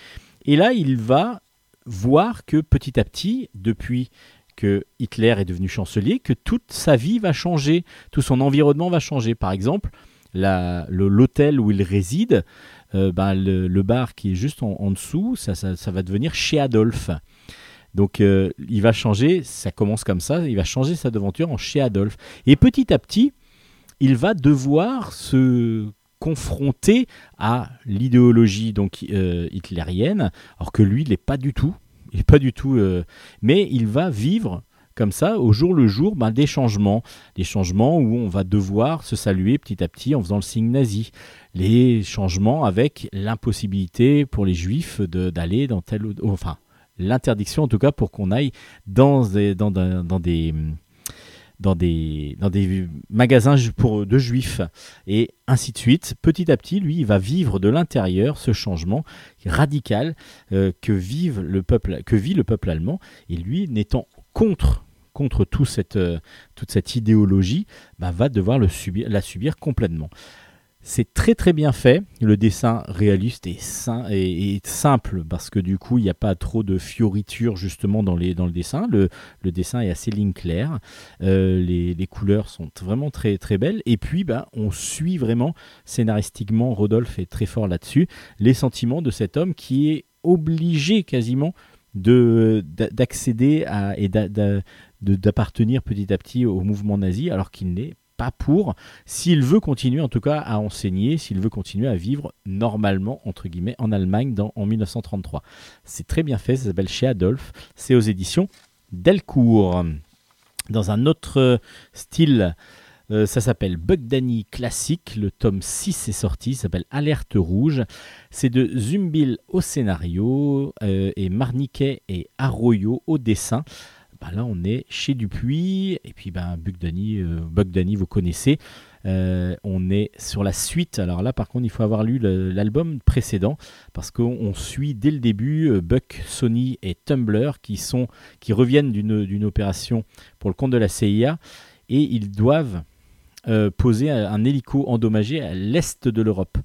Et là, il va voir que petit à petit, depuis que Hitler est devenu chancelier, que toute sa vie va changer, tout son environnement va changer. Par exemple, l'hôtel où il réside, euh, ben, le, bar qui est juste en, dessous, ça, va devenir chez Adolphe. Donc euh, il va changer, ça commence comme ça, il va changer sa devanture en chez Adolphe. Et petit à petit, il va devoir se confronter à l'idéologie donc euh, hitlérienne, alors que lui, il n'est pas du tout. Il pas du tout. mais il va vivre comme ça, au jour le jour, ben, des changements. Des changements où on va devoir se saluer petit à petit en faisant le signe nazi. Les changements avec l'impossibilité pour les juifs d'aller dans tel ou... Enfin, l'interdiction en tout cas pour qu'on aille dans des, dans, dans des dans des, dans des magasins pour, de juifs, et ainsi de suite. Petit à petit, lui, il va vivre de l'intérieur ce changement radical euh, que, vive le peuple, que vit le peuple allemand, et lui, n'étant contre contre euh, toute cette idéologie, bah, va devoir la subir complètement. C'est très très bien fait. Le dessin réaliste est, simple parce que du coup il n'y a pas trop de fioritures justement dans, le dessin. Le, dessin est assez ligne claire. Euh, les, couleurs sont vraiment très très belles. Et puis ben, on suit vraiment scénaristiquement, Rodolphe est très fort là-dessus, les sentiments de cet homme qui est obligé quasiment d'accéder à d'appartenir petit à petit au mouvement nazi alors qu'il n'est pas pour s'il veut continuer en tout cas à enseigner, s'il veut continuer à vivre normalement entre guillemets en Allemagne en 1933. C'est très bien fait, ça s'appelle Chez Adolphe, c'est aux éditions Delcourt. Dans un autre style, euh, ça s'appelle Bug Classique. Le tome 6 est sorti, s'appelle Alerte Rouge. C'est de Zumbil au scénario euh, et Marniquet et Arroyo au dessin. Bah là, on est chez Dupuis. Et puis, ben, Danny, euh, vous connaissez. on est sur la suite. Alors là, par contre, il faut avoir lu l'album précédent parce qu'on suit dès le début Buck, Sony et Tumblr qui, sont, qui reviennent d'une opération pour le compte de la CIA et ils doivent euh, poser un hélico endommagé à l'est de l'Europe.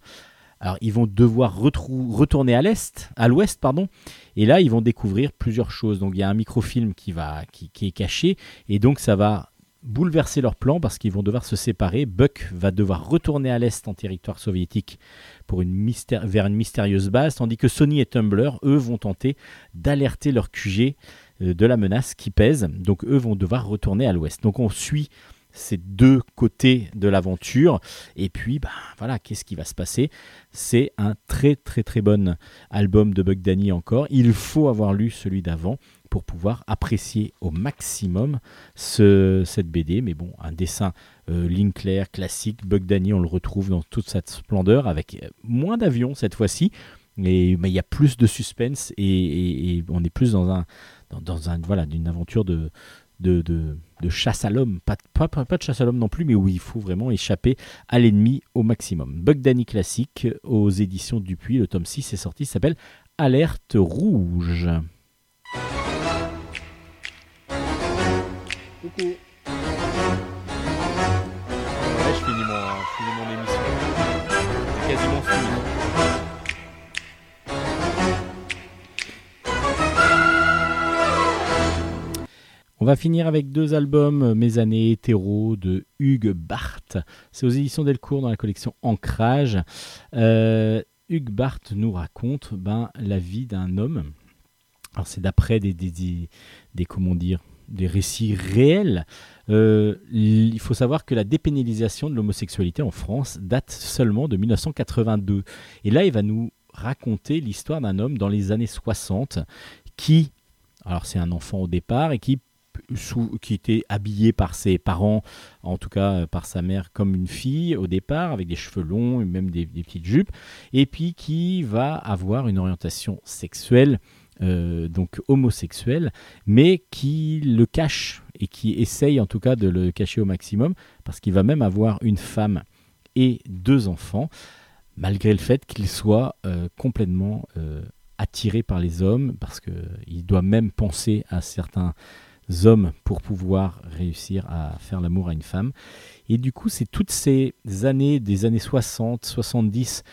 Alors ils vont devoir retourner à l'est, à l'ouest pardon, et là ils vont découvrir plusieurs choses. Donc il y a un microfilm qui va, qui, est caché, et donc ça va bouleverser leur plan parce qu'ils vont devoir se séparer. Buck va devoir retourner à l'est en territoire soviétique pour une vers une mystérieuse base, tandis que Sony et Tumblr, eux, vont tenter d'alerter leur QG euh, de la menace qui pèse. Donc eux vont devoir retourner à l'ouest. Donc on suit ces deux côtés de l'aventure. Et puis, bah, voilà, qu'est-ce qui va se passer? C'est un très très très bon album de Bug Danny encore. Il faut avoir lu celui d'avant pour pouvoir apprécier au maximum ce, cette BD. Mais bon, un dessin euh, classique. Bug Danny, on le retrouve dans toute sa splendeur avec euh, moins d'avions cette fois-ci. Mais il y a plus de suspense et, on est plus dans un, dans, un voilà, d'une aventure de, chasse à l'homme, pas, pas, de chasse à l'homme non plus, mais où il faut vraiment échapper à l'ennemi au maximum. Bug Danny classique aux éditions Dupuis, le tome 6 est sorti, s'appelle Alerte rouge. Coucou. je finis mon, émission. quasiment fini. On va finir avec deux albums, euh, Mes années hétéro de Hugues Barthes. C'est aux éditions Delcourt dans la collection Ancrage. Euh, Hugues Barthes nous raconte ben, la vie d'un homme. C'est d'après des, des, comment dire, des récits réels. Euh, il faut savoir que la dépénalisation de l'homosexualité en France date seulement de 1982. Et là, il va nous raconter l'histoire d'un homme dans les années 60 qui, alors c'est un enfant au départ, et qui qui était habillé par ses parents, en tout cas euh, par sa mère, comme une fille au départ, avec des cheveux longs et même des, petites jupes, et puis qui va avoir une orientation sexuelle, euh, donc homosexuelle, mais qui le cache et qui essaye en tout cas de le cacher au maximum, parce qu'il va même avoir une femme et deux enfants, malgré le fait qu'il soit euh, complètement attiré par les hommes, parce qu'il doit même penser à certains hommes pour pouvoir réussir à faire l'amour à une femme. Et du coup, c'est toutes ces années, des années 60, 70,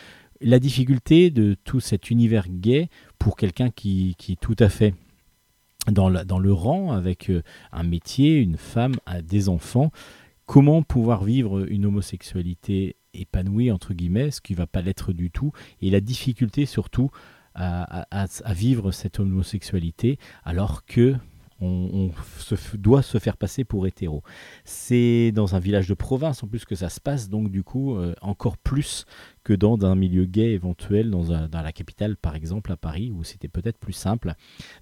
la difficulté de tout cet univers gay pour quelqu'un qui, qui est tout à fait dans, dans le rang avec euh, un métier, une femme, des enfants. Comment pouvoir vivre une homosexualité épanouie, entre guillemets, ce qui ne va pas l'être du tout, et la difficulté surtout à, vivre cette homosexualité alors que on, doit se faire passer pour hétéro. C'est dans un village de province en plus que ça se passe, donc du coup euh, encore plus que dans un milieu gay éventuel, dans, dans, la capitale par exemple à Paris, où c'était peut-être plus simple.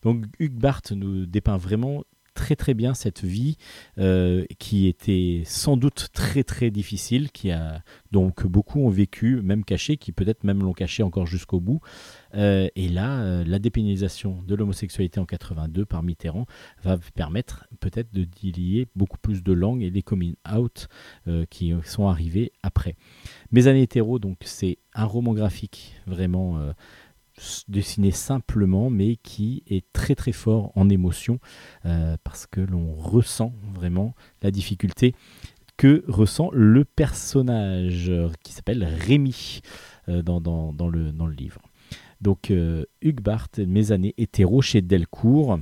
Donc Hugues Barthes nous dépeint vraiment très très bien cette vie euh, qui était sans doute très très difficile, qui a donc beaucoup ont vécu, même caché, qui peut-être même l'ont caché encore jusqu'au bout. Euh, et là, euh, la dépénalisation de l'homosexualité en 82 par Mitterrand va permettre peut-être de lier beaucoup plus de langues et les coming out qui sont arrivés après. Mes années hétéro, donc c'est un roman graphique vraiment dessiné simplement, mais qui est très très fort en émotion, euh, parce que l'on ressent vraiment la difficulté que ressent le personnage qui s'appelle Rémi dans, le, dans le livre. Donc Hugues Barthes, Mes années hétéro chez Delcourt.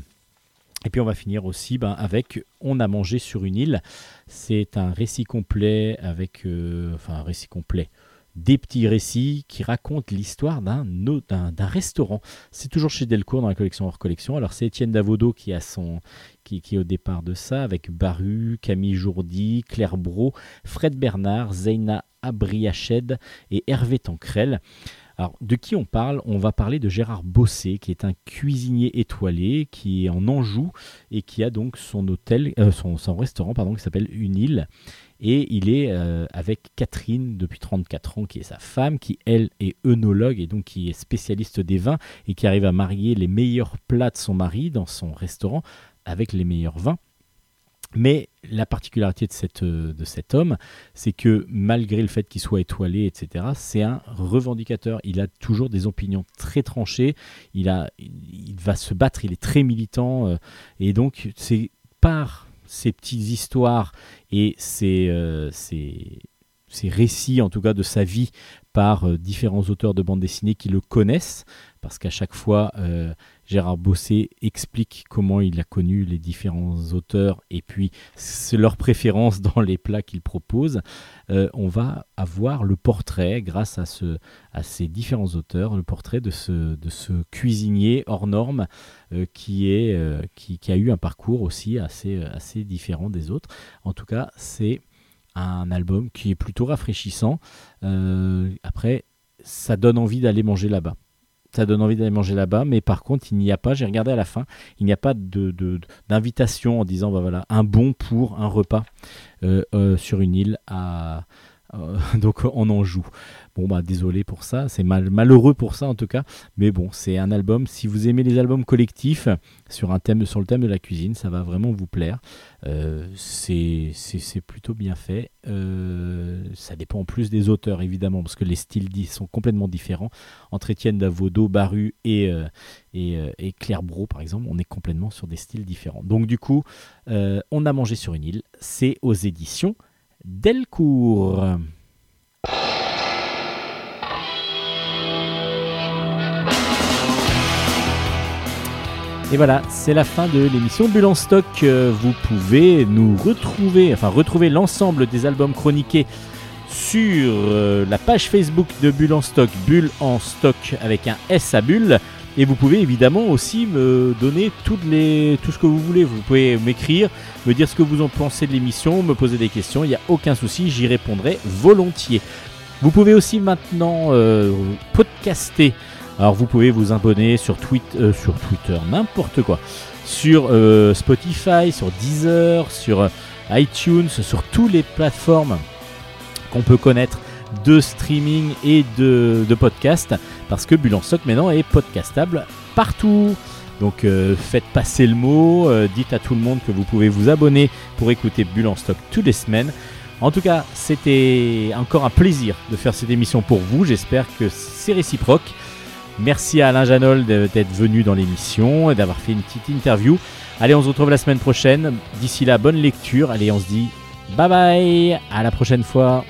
Et puis on va finir aussi ben, avec On a mangé sur une île. C'est un récit complet avec, euh, enfin un récit complet, des petits récits qui racontent l'histoire d'un, d'un, restaurant. C'est toujours chez Delcourt dans la collection hors collection. Alors c'est Étienne Davodo qui a son, qui, qui, est au départ de ça, avec Baru, Camille Jourdi, Claire Bro, Fred Bernard, Zeina Abriached et Hervé Tancrel. Alors, de qui on parle? On va parler de Gérard Bossé, qui est un cuisinier étoilé, qui est en Anjou et qui a donc son hôtel, euh, son, restaurant, pardon, qui s'appelle Une île. Et il est euh, avec Catherine depuis 34 ans, qui est sa femme, qui elle est œnologue et donc qui est spécialiste des vins et qui arrive à marier les meilleurs plats de son mari dans son restaurant avec les meilleurs vins. Mais la particularité de, cette, de cet homme, c'est que malgré le fait qu'il soit étoilé, etc., c'est un revendicateur. Il a toujours des opinions très tranchées. Il, va se battre, il est très militant. Euh, et donc, c'est par ces petites histoires et ces, euh, récits, en tout cas, de sa vie par euh, différents auteurs de bande dessinée qui le connaissent, parce qu'à chaque fois, Gérard Bossé explique comment il a connu les différents auteurs et puis leurs préférences dans les plats qu'il propose. Euh, on va avoir le portrait, grâce à, ce, à ces différents auteurs, le portrait de ce, cuisinier hors norme euh, euh, qui, a eu un parcours aussi assez différent des autres. En tout cas, c'est un album qui est plutôt rafraîchissant. après, ça donne envie d'aller manger là-bas ça donne envie d'aller manger là-bas, mais par contre, il n'y a pas, j'ai regardé à la fin, il n'y a pas d'invitation en disant, bah voilà, un bon pour un repas euh, euh, sur une île à, euh, *laughs* donc on en joue. Bon bah désolé pour ça, c'est mal, malheureux pour ça en tout cas, mais bon c'est un album. Si vous aimez les albums collectifs sur un thème, sur le thème de la cuisine, ça va vraiment vous plaire. Euh, c'est plutôt bien fait. Euh, ça dépend en plus des auteurs évidemment parce que les styles sont complètement différents entre Étienne Davodo, Baru et, et, et, Claire Bro par exemple. On est complètement sur des styles différents. Donc du coup, on a mangé sur une île. C'est aux éditions Delcourt. Et voilà, c'est la fin de l'émission Bulle en stock. Euh, vous pouvez nous retrouver, enfin retrouver l'ensemble des albums chroniqués sur euh, la page Facebook de Bulle en stock, Bulle en stock avec un S à Bulle. Et vous pouvez évidemment aussi me donner tout ce que vous voulez. Vous pouvez m'écrire, me dire ce que vous en pensez de l'émission, me poser des questions. Il n'y a aucun souci, j'y répondrai volontiers. Vous pouvez aussi maintenant euh, podcaster alors vous pouvez vous abonner sur, euh, sur Twitter, n'importe quoi, sur euh, Spotify, sur Deezer, sur iTunes, sur toutes les plateformes qu'on peut connaître de streaming et de, de podcast, parce que Bulle Stock maintenant est podcastable partout. Donc faites passer le mot, dites à tout le monde que vous pouvez vous abonner pour écouter Bulle Stock toutes les semaines. En tout cas, c'était encore un plaisir de faire cette émission pour vous. J'espère que c'est réciproque. Merci à Alain Janol d'être venu dans l'émission et d'avoir fait une petite interview. Allez, on se retrouve la semaine prochaine. D'ici là, bonne lecture. Allez, on se dit bye bye. À la prochaine fois.